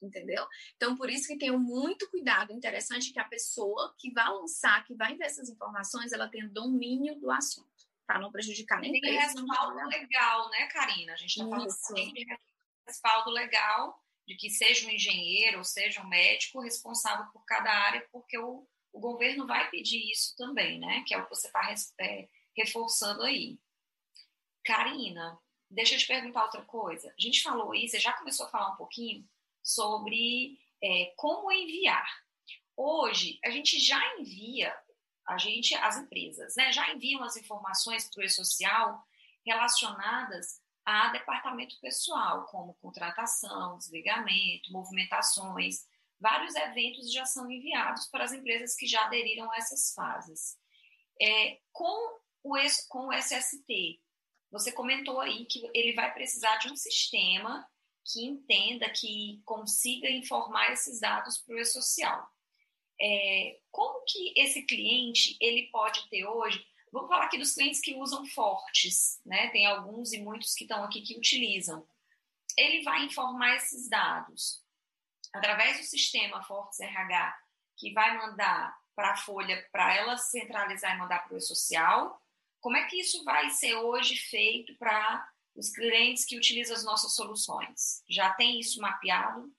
entendeu? Então, por isso que tenho muito cuidado. Interessante que a pessoa que vai lançar, que vai enviar essas informações, ela tenha domínio do assunto para não prejudicar nem Tem respaldo legal, né, Karina? A gente está falando sempre respaldo legal de que seja um engenheiro ou seja um médico responsável por cada área, porque o, o governo vai pedir isso também, né? Que é o que você está é, reforçando aí. Karina, deixa eu te perguntar outra coisa. A gente falou aí, você já começou a falar um pouquinho sobre é, como enviar. Hoje, a gente já envia a gente, as empresas, né, já enviam as informações para o e-social relacionadas a departamento pessoal, como contratação, desligamento, movimentações. Vários eventos já são enviados para as empresas que já aderiram a essas fases. É, com, o, com o SST, você comentou aí que ele vai precisar de um sistema que entenda, que consiga informar esses dados para o e-social é, como que esse cliente ele pode ter hoje? Vamos falar aqui dos clientes que usam fortes, né? Tem alguns e muitos que estão aqui que utilizam. Ele vai informar esses dados através do sistema Fortes RH, que vai mandar para a Folha para ela centralizar e mandar para o e-social. Como é que isso vai ser hoje feito para os clientes que utilizam as nossas soluções? Já tem isso mapeado?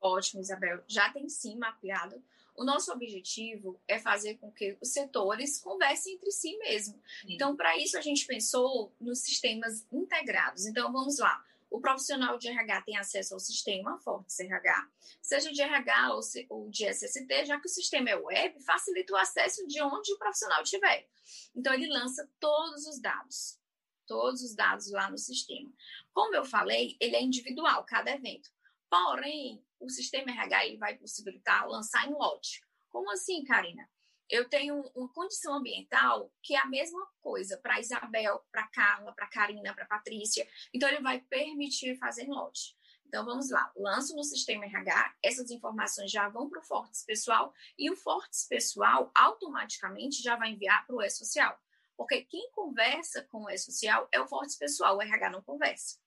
Ótimo, Isabel. Já tem sim mapeado. O nosso objetivo é fazer com que os setores conversem entre si mesmo. Sim. Então, para isso, a gente pensou nos sistemas integrados. Então, vamos lá. O profissional de RH tem acesso ao sistema Fortes RH, seja de RH ou de SST, já que o sistema é web, facilita o acesso de onde o profissional estiver. Então, ele lança todos os dados, todos os dados lá no sistema. Como eu falei, ele é individual, cada evento. Porém, o sistema RH ele vai possibilitar lançar em lote. Como assim, Karina? Eu tenho uma condição ambiental que é a mesma coisa para Isabel, para Carla, para Karina, para Patrícia. Então, ele vai permitir fazer em lote. Então, vamos lá. Lanço no sistema RH, essas informações já vão para o Fortes Pessoal e o Fortes Pessoal automaticamente já vai enviar para o E-Social. Porque quem conversa com o E-Social é o Fortes Pessoal, o RH não conversa.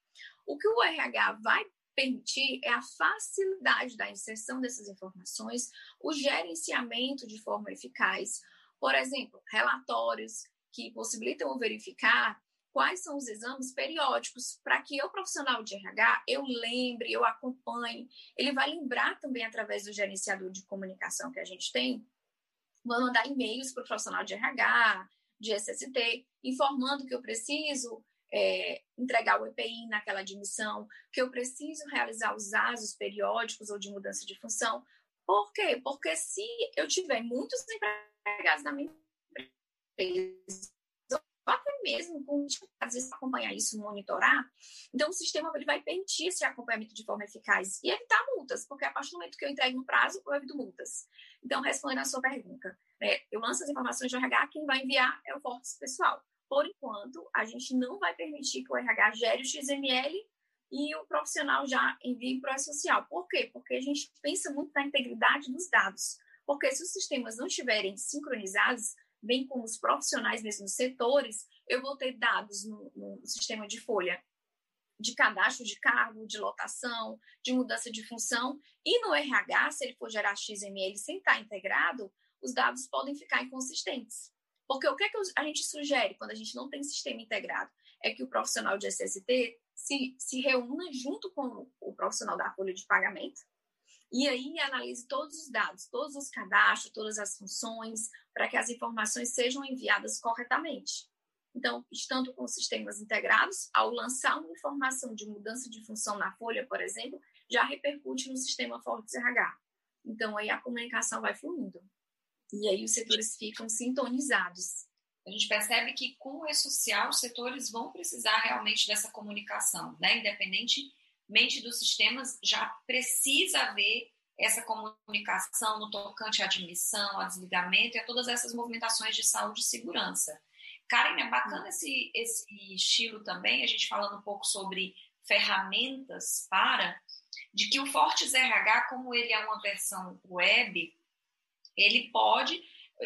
O que o RH vai permitir é a facilidade da inserção dessas informações, o gerenciamento de forma eficaz. Por exemplo, relatórios que possibilitam verificar quais são os exames periódicos para que eu, profissional de RH, eu lembre, eu acompanhe. Ele vai lembrar também através do gerenciador de comunicação que a gente tem, vou mandar e-mails para o profissional de RH, de SST, informando que eu preciso é, entregar o EPI naquela admissão, que eu preciso realizar os ASOS periódicos ou de mudança de função. Por quê? Porque se eu tiver muitos empregados na minha empresa, até mesmo com vezes acompanhar isso, monitorar, então o sistema ele vai permitir esse acompanhamento de forma eficaz e evitar multas, porque a partir do momento que eu entrego no prazo, eu evito multas. Então, respondendo a sua pergunta, né, eu lanço as informações de RH, quem vai enviar é o Fortes Pessoal. Por enquanto, a gente não vai permitir que o RH gere o XML e o profissional já envie para o social. Por quê? Porque a gente pensa muito na integridade dos dados. Porque se os sistemas não estiverem sincronizados, bem como os profissionais mesmo setores, eu vou ter dados no, no sistema de folha de cadastro de cargo, de lotação, de mudança de função. E no RH, se ele for gerar XML sem estar integrado, os dados podem ficar inconsistentes. Porque o que, é que a gente sugere quando a gente não tem sistema integrado? É que o profissional de SST se, se reúna junto com o profissional da folha de pagamento E aí analise todos os dados, todos os cadastros, todas as funções, para que as informações sejam enviadas corretamente. Então, estando com sistemas integrados, ao lançar uma informação de mudança de função na folha, por exemplo, já repercute no sistema Fortes RH. Então, aí a comunicação vai fluindo. E aí os setores ficam sintonizados. A gente percebe que com o e-social, os setores vão precisar realmente dessa comunicação, né? Independentemente dos sistemas, já precisa haver essa comunicação no tocante à admissão, ao desligamento e a todas essas movimentações de saúde e segurança. Karen, é bacana esse, esse estilo também, a gente falando um pouco sobre ferramentas para, de que o Fortes RH, como ele é uma versão web, ele pode,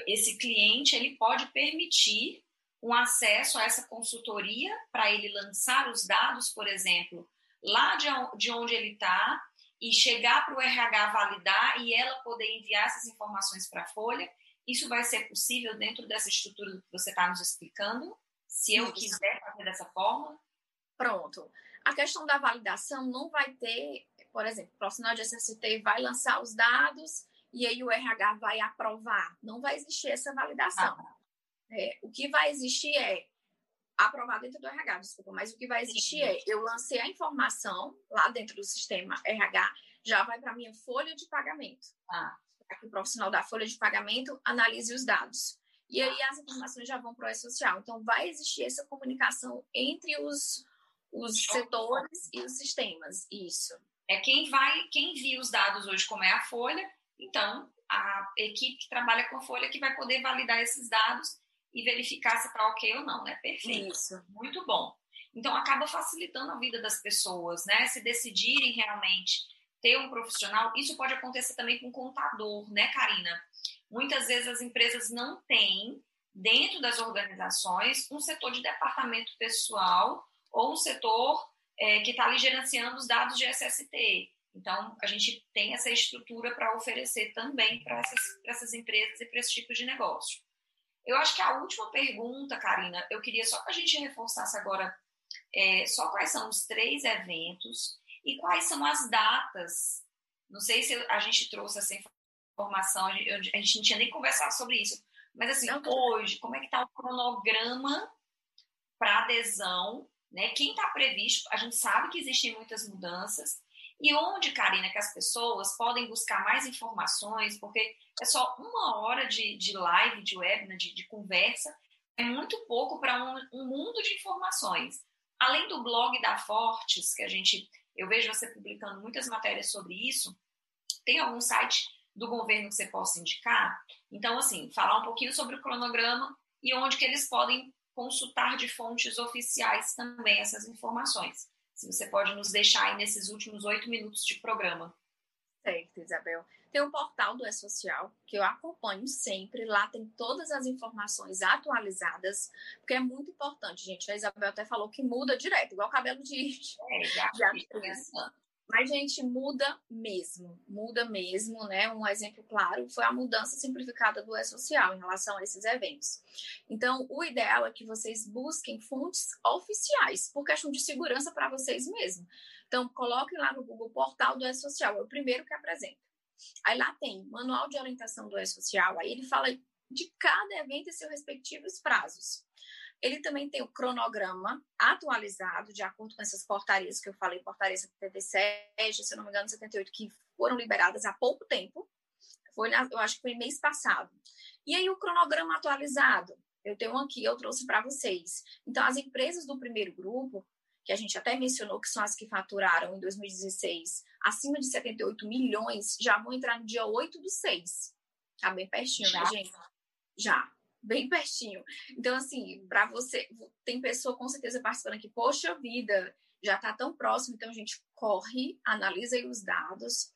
esse cliente, ele pode permitir um acesso a essa consultoria para ele lançar os dados, por exemplo, lá de onde ele está e chegar para o RH validar e ela poder enviar essas informações para a Folha isso vai ser possível dentro dessa estrutura que você está nos explicando? Se eu Isso. quiser fazer dessa forma? Pronto. A questão da validação não vai ter, por exemplo, o profissional de SST vai lançar os dados e aí o RH vai aprovar. Não vai existir essa validação. Ah. É, o que vai existir é aprovar dentro do RH, desculpa, mas o que vai existir é eu lancei a informação lá dentro do sistema RH, já vai para minha folha de pagamento. Ah que o profissional da folha de pagamento analise os dados. E aí as informações já vão para o E-Social. Então, vai existir essa comunicação entre os, os setores e os sistemas. Isso. É quem vai, quem envia os dados hoje, como é a Folha, então a equipe que trabalha com a Folha que vai poder validar esses dados e verificar se está ok ou não, né? Perfeito. Isso. Muito bom. Então acaba facilitando a vida das pessoas, né? Se decidirem realmente ter um profissional, isso pode acontecer também com contador, né, Karina? Muitas vezes as empresas não têm, dentro das organizações, um setor de departamento pessoal ou um setor é, que está ali gerenciando os dados de SST. Então, a gente tem essa estrutura para oferecer também para essas, essas empresas e para esse tipo de negócio. Eu acho que a última pergunta, Karina, eu queria só que a gente reforçasse agora é, só quais são os três eventos e quais são as datas. Não sei se a gente trouxe essa informação, a gente, a gente não tinha nem conversado sobre isso, mas assim, hoje, como é que está o cronograma para adesão, né? Quem está previsto, a gente sabe que existem muitas mudanças, e onde, Karina, que as pessoas podem buscar mais informações, porque é só uma hora de, de live, de webinar, de, de conversa, é muito pouco para um, um, mundo de informações. Além do blog da Fortes, que a gente eu vejo você publicando muitas matérias sobre isso. Tem algum site do governo que você possa indicar? Então, assim, falar um pouquinho sobre o cronograma e onde que eles podem consultar de fontes oficiais também essas informações. Se você pode nos deixar aí nesses últimos oito minutos de programa. Certo, Isabel. Tem o portal do E-Social, que eu acompanho sempre. Lá tem todas as informações atualizadas, porque é muito importante, gente. A Isabel até falou que muda direto, igual cabelo de, é, já de atriz. Mas, gente, muda mesmo, muda mesmo, né? Um exemplo claro foi a mudança simplificada do E-Social em relação a esses eventos. Então, o ideal é que vocês busquem fontes oficiais, por questão de segurança para vocês mesmos. Então, coloquem lá no Google Portal do E-Social, é o primeiro que apresenta. Aí lá tem manual de orientação do E-Social, aí ele fala de cada evento e seus respectivos prazos. Ele também tem o cronograma atualizado, de acordo com essas portarias que eu falei, portaria 77, se eu não me engano, 78, que foram liberadas há pouco tempo. Foi, eu acho que foi mês passado. E aí o cronograma atualizado, eu tenho um aqui, eu trouxe para vocês. Então, as empresas do primeiro grupo, que a gente até mencionou que são as que faturaram em 2016 acima de 78 milhões, já vão entrar no dia 8 do 6. Tá bem pertinho, né, já? né, gente? Já, bem pertinho. Então, assim, para você, tem pessoa com certeza participando aqui, poxa vida, já tá tão próximo, então a gente corre, analisa os dados,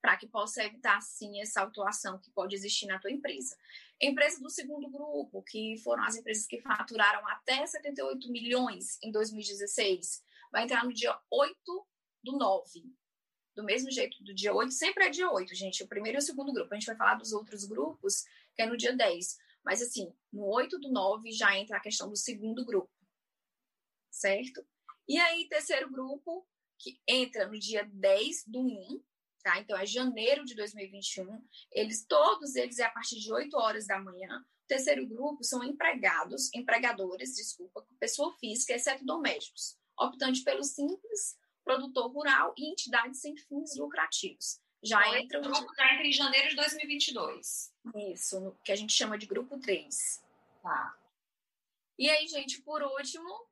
para que possa evitar, sim, essa autuação que pode existir na tua empresa. Empresas do segundo grupo, que foram as empresas que faturaram até 78 milhões em 2016, vai entrar no dia 8 do 9. Do mesmo jeito, do dia 8, sempre é dia 8, gente, o primeiro e o segundo grupo. A gente vai falar dos outros grupos, que é no dia 10. Mas, assim, no 8 do 9 já entra a questão do segundo grupo, certo? E aí, terceiro grupo, que entra no dia 10 do 1, tá? Então é janeiro de 2021. Eles todos eles é a partir de 8 horas da manhã. O terceiro grupo são empregados, empregadores, desculpa, pessoa física, exceto domésticos, optante pelo simples produtor rural e entidades sem fins lucrativos. Já então, entra o grupo já entra em janeiro de 2022. Isso, que a gente chama de grupo 3. Tá. E aí, gente, por último,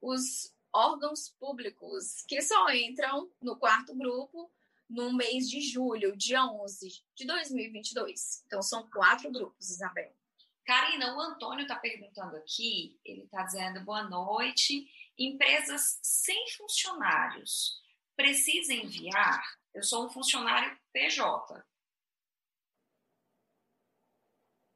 os órgãos públicos, que só entram no quarto grupo no mês de julho, dia 11 de 2022. Então, são quatro grupos, Isabel. Karina, o Antônio está perguntando aqui, ele está dizendo boa noite. Empresas sem funcionários precisam enviar? Eu sou um funcionário PJ.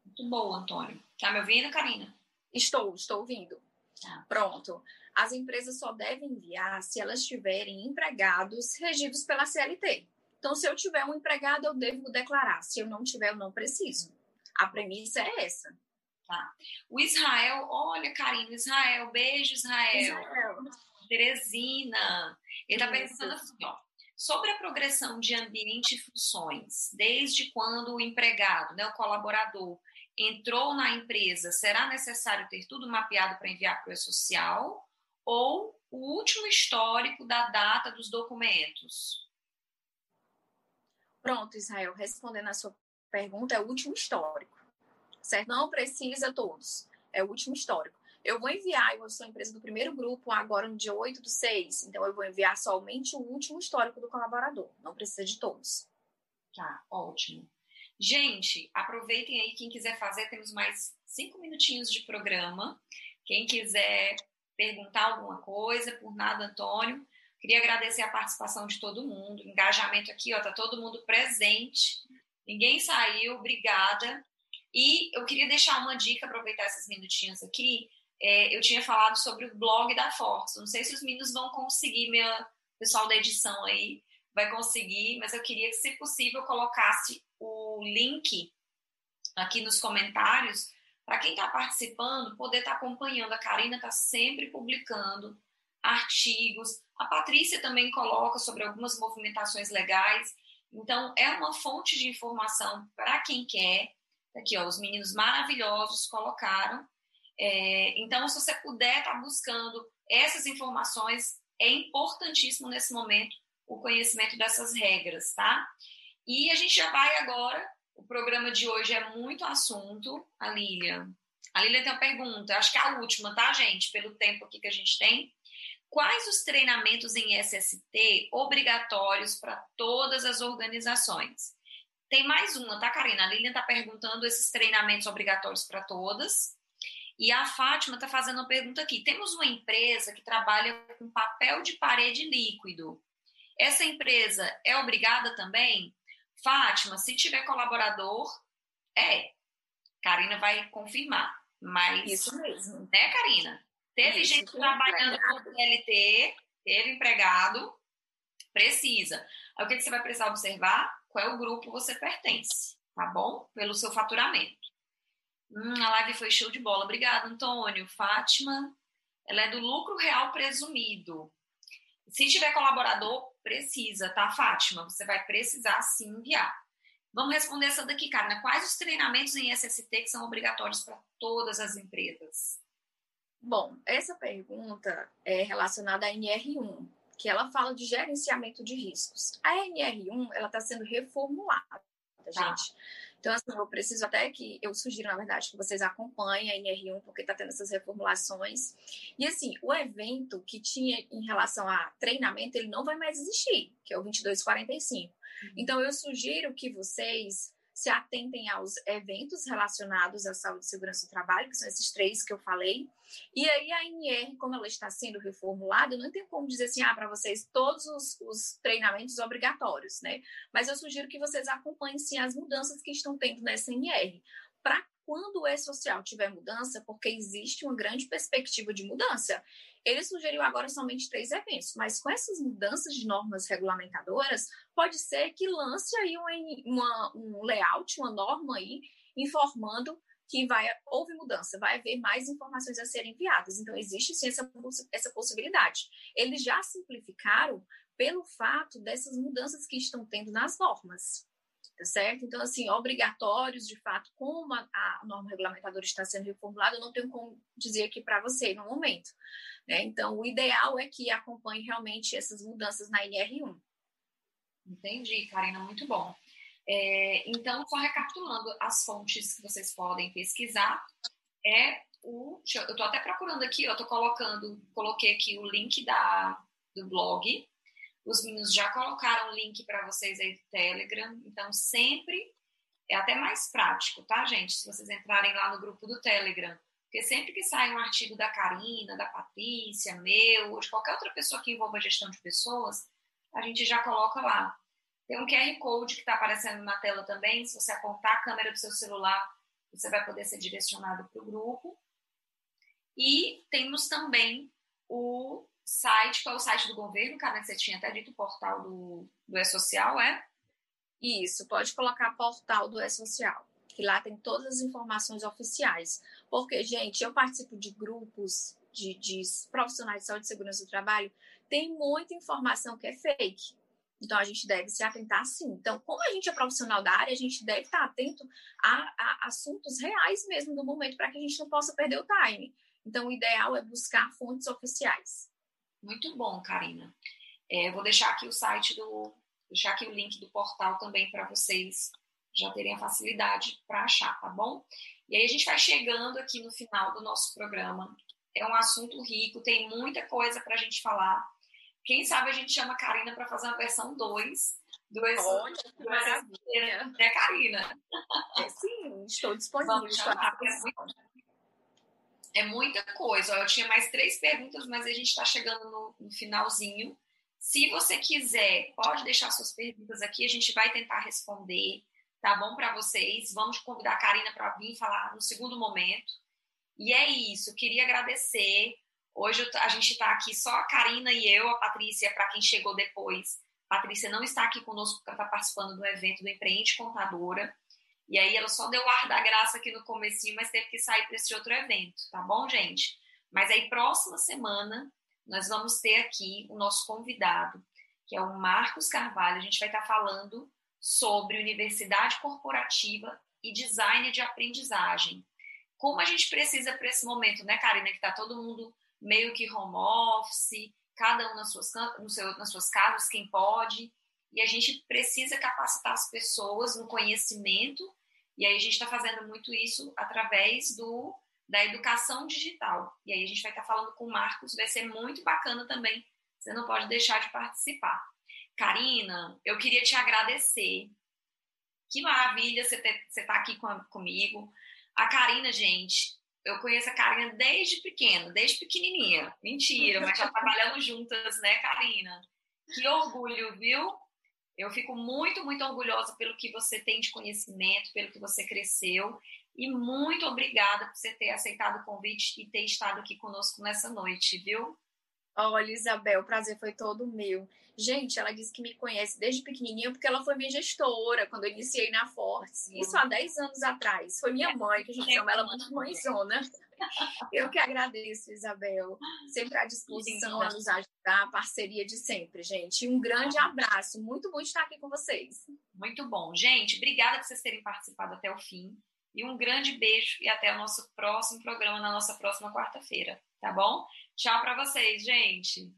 Muito bom, Antônio. Tá me ouvindo, Karina? Estou, estou ouvindo. Tá. Pronto. As empresas só devem enviar se elas tiverem empregados regidos pela CLT. Então, se eu tiver um empregado, eu devo declarar. Se eu não tiver, eu não preciso. A premissa é essa. Tá. O Israel, olha, Karina, Israel, beijo, Israel. Israel. Teresina. Ele está pensando assim, ó. Sobre a progressão de ambiente e funções, desde quando o empregado, né, o colaborador, entrou na empresa, será necessário ter tudo mapeado para enviar para o E-Social ou o último histórico da data dos documentos? Pronto, Israel, respondendo a sua pergunta, é o último histórico, certo? Não precisa todos, é o último histórico. Eu vou enviar, eu sou empresa do primeiro grupo, agora no dia 8 do 6, então eu vou enviar somente o último histórico do colaborador, não precisa de todos. Tá, ótimo. Gente, aproveitem aí, quem quiser fazer, temos mais cinco minutinhos de programa. Quem quiser perguntar alguma coisa, por nada, Antônio. Queria agradecer a participação de todo mundo, engajamento aqui, ó, tá todo mundo presente. Ninguém saiu, obrigada. E eu queria deixar uma dica, aproveitar esses minutinhos aqui. É, eu tinha falado sobre o blog da Fortes. Não sei se os meninos vão conseguir, minha pessoal da edição aí vai conseguir, mas eu queria que, se possível, colocasse o link aqui nos comentários para quem está participando poder estar tá acompanhando. A Karina está sempre publicando artigos. A Patrícia também coloca sobre algumas movimentações legais. Então, é uma fonte de informação para quem quer. Aqui, ó, os meninos maravilhosos colocaram. É, então, se você puder estar tá buscando essas informações, é importantíssimo nesse momento o conhecimento dessas regras, tá? E a gente já vai agora. O programa de hoje é muito assunto. A Lilian. A Lilian tem uma pergunta, acho que é a última, tá, gente? Pelo tempo aqui que a gente tem. Quais os treinamentos em SST obrigatórios para todas as organizações? Tem mais uma, tá, Karina? A Lilian está perguntando esses treinamentos obrigatórios para todas. E a Fátima está fazendo uma pergunta aqui. Temos uma empresa que trabalha com papel de parede líquido. Essa empresa é obrigada também? Fátima, se tiver colaborador, é. Karina vai confirmar. Mas. Isso mesmo. Né, Karina? Teve Isso, gente trabalhando com CLT, teve empregado, precisa. Aí o que você vai precisar observar? Qual é o grupo você pertence, tá bom? Pelo seu faturamento. Hum, a live foi show de bola. Obrigada, Antônio. Fátima, ela é do lucro real presumido. Se tiver colaborador, precisa, tá, Fátima? Você vai precisar sim enviar. Vamos responder essa daqui, Karina. Quais os treinamentos em SST que são obrigatórios para todas as empresas? Bom, essa pergunta é relacionada à NR1, que ela fala de gerenciamento de riscos. A NR1 ela está sendo reformulada, tá. gente. Então, assim, eu preciso até que, eu sugiro, na verdade, que vocês acompanhem a NR1, porque está tendo essas reformulações. E, assim, o evento que tinha em relação a treinamento, ele não vai mais existir, que é o 2245. Uhum. Então, eu sugiro que vocês se atentem aos eventos relacionados à saúde e segurança do trabalho, que são esses três que eu falei. E aí a NR, como ela está sendo reformulada, eu não tenho como dizer assim, ah, para vocês todos os, os, treinamentos obrigatórios, né? Mas eu sugiro que vocês acompanhem sim as mudanças que estão tendo nessa NR. Para quando o E-Social tiver mudança, porque existe uma grande perspectiva de mudança. Ele sugeriu agora somente três eventos, mas com essas mudanças de normas regulamentadoras, pode ser que lance aí uma, um layout, uma norma aí, informando que vai, houve mudança, vai haver mais informações a serem enviadas. Então, existe sim essa, essa possibilidade. Eles já simplificaram pelo fato dessas mudanças que estão tendo nas normas tá certo? Então, assim, obrigatórios, de fato, como a, a norma regulamentadora está sendo reformulada, eu não tenho como dizer aqui para você no momento. Né? Então, o ideal é que acompanhe realmente essas mudanças na NR1. Entendi, Karina, muito bom. É, então, só recapitulando, as fontes que vocês podem pesquisar é o. Eu estou até procurando aqui, eu estou colocando, coloquei aqui o link da, do blog, os meninos já colocaram o link para vocês aí do Telegram, então sempre é até mais prático, tá, gente? Se vocês entrarem lá no grupo do Telegram. Porque sempre que sai um artigo da Karina, da Patrícia, meu, ou de qualquer outra pessoa que envolva gestão de pessoas, a gente já coloca lá. Tem um QR Code que está aparecendo na tela também. Se você apontar a câmera do seu celular, você vai poder ser direcionado para o grupo. E temos também o site, qual é o site do governo, cara? Você tinha até dito o portal do, do E-Social, é? Isso, pode colocar portal do E-Social, que lá tem todas as informações oficiais. Porque, gente, eu participo de grupos de, de profissionais de saúde e segurança do trabalho, tem muita informação que é fake. Então, a gente deve se atentar sim. Então, como a gente é profissional da área, a gente deve estar atento a, a assuntos reais mesmo do momento, para que a gente não possa perder o time. Então, o ideal é buscar fontes oficiais. Muito bom, Karina. É, vou deixar aqui o site do. deixar aqui o link do portal também para vocês já terem a facilidade para achar, tá bom? E aí a gente vai chegando aqui no final do nosso programa. É um assunto rico, tem muita coisa para a gente falar. Quem sabe a gente chama a Karina para fazer uma versão 2 do maravilha. né, Karina? É, sim, estou disponível. Vamos chamar, é muito, é muita coisa. Eu tinha mais três perguntas, mas a gente está chegando no, no, finalzinho. Se você quiser, pode deixar suas perguntas aqui, a gente vai tentar responder, tá bom para vocês? Vamos convidar a Karina para vir falar no segundo momento. E é isso, queria agradecer. Hoje a gente está aqui só a Karina e eu, a Patrícia, para quem chegou depois. Patrícia não está aqui conosco porque está participando do evento do Empreende Contadora. E aí ela só deu ar da graça aqui no comecinho, mas teve que sair para esse outro evento, tá bom, gente? Mas aí próxima semana nós vamos ter aqui o nosso convidado, que é o Marcos Carvalho. A gente vai estar falando sobre universidade corporativa e design de aprendizagem. Como a gente precisa para esse momento, né, Karina, que está todo mundo meio que home office, cada um nas suas, no seu, nas suas casas, quem pode, e a gente precisa capacitar as pessoas no conhecimento e aí a gente está fazendo muito isso através do da educação digital. E aí a gente vai estar tá falando com o Marcos, vai ser muito bacana também. Você não pode deixar de participar. Karina, eu queria te agradecer. Que maravilha você estar tá aqui com, comigo. A Karina, gente, eu conheço a Karina desde pequena, desde pequenininha. Mentira, mas já trabalhamos juntas, né, Karina? Que orgulho, viu? Eu fico muito, muito orgulhosa pelo que você tem de conhecimento, pelo que você cresceu. E muito obrigada por você ter aceitado o convite e ter estado aqui conosco nessa noite, viu? Olha, Isabel, o prazer foi todo meu. Gente, ela disse que me conhece desde pequenininha porque ela foi minha gestora quando eu iniciei na Fortes. Isso há 10 anos atrás. Foi minha mãe, que a gente chama ela muito mãezona. Eu que agradeço, Isabel. Sempre à disposição a nos ajudar, a parceria de sempre, gente. Um grande abraço. Muito bom estar aqui com vocês. Muito bom. Gente, obrigada por vocês terem participado até o fim. E um grande beijo e até o nosso próximo programa na nossa próxima quarta-feira, tá bom? Tchau para vocês, gente.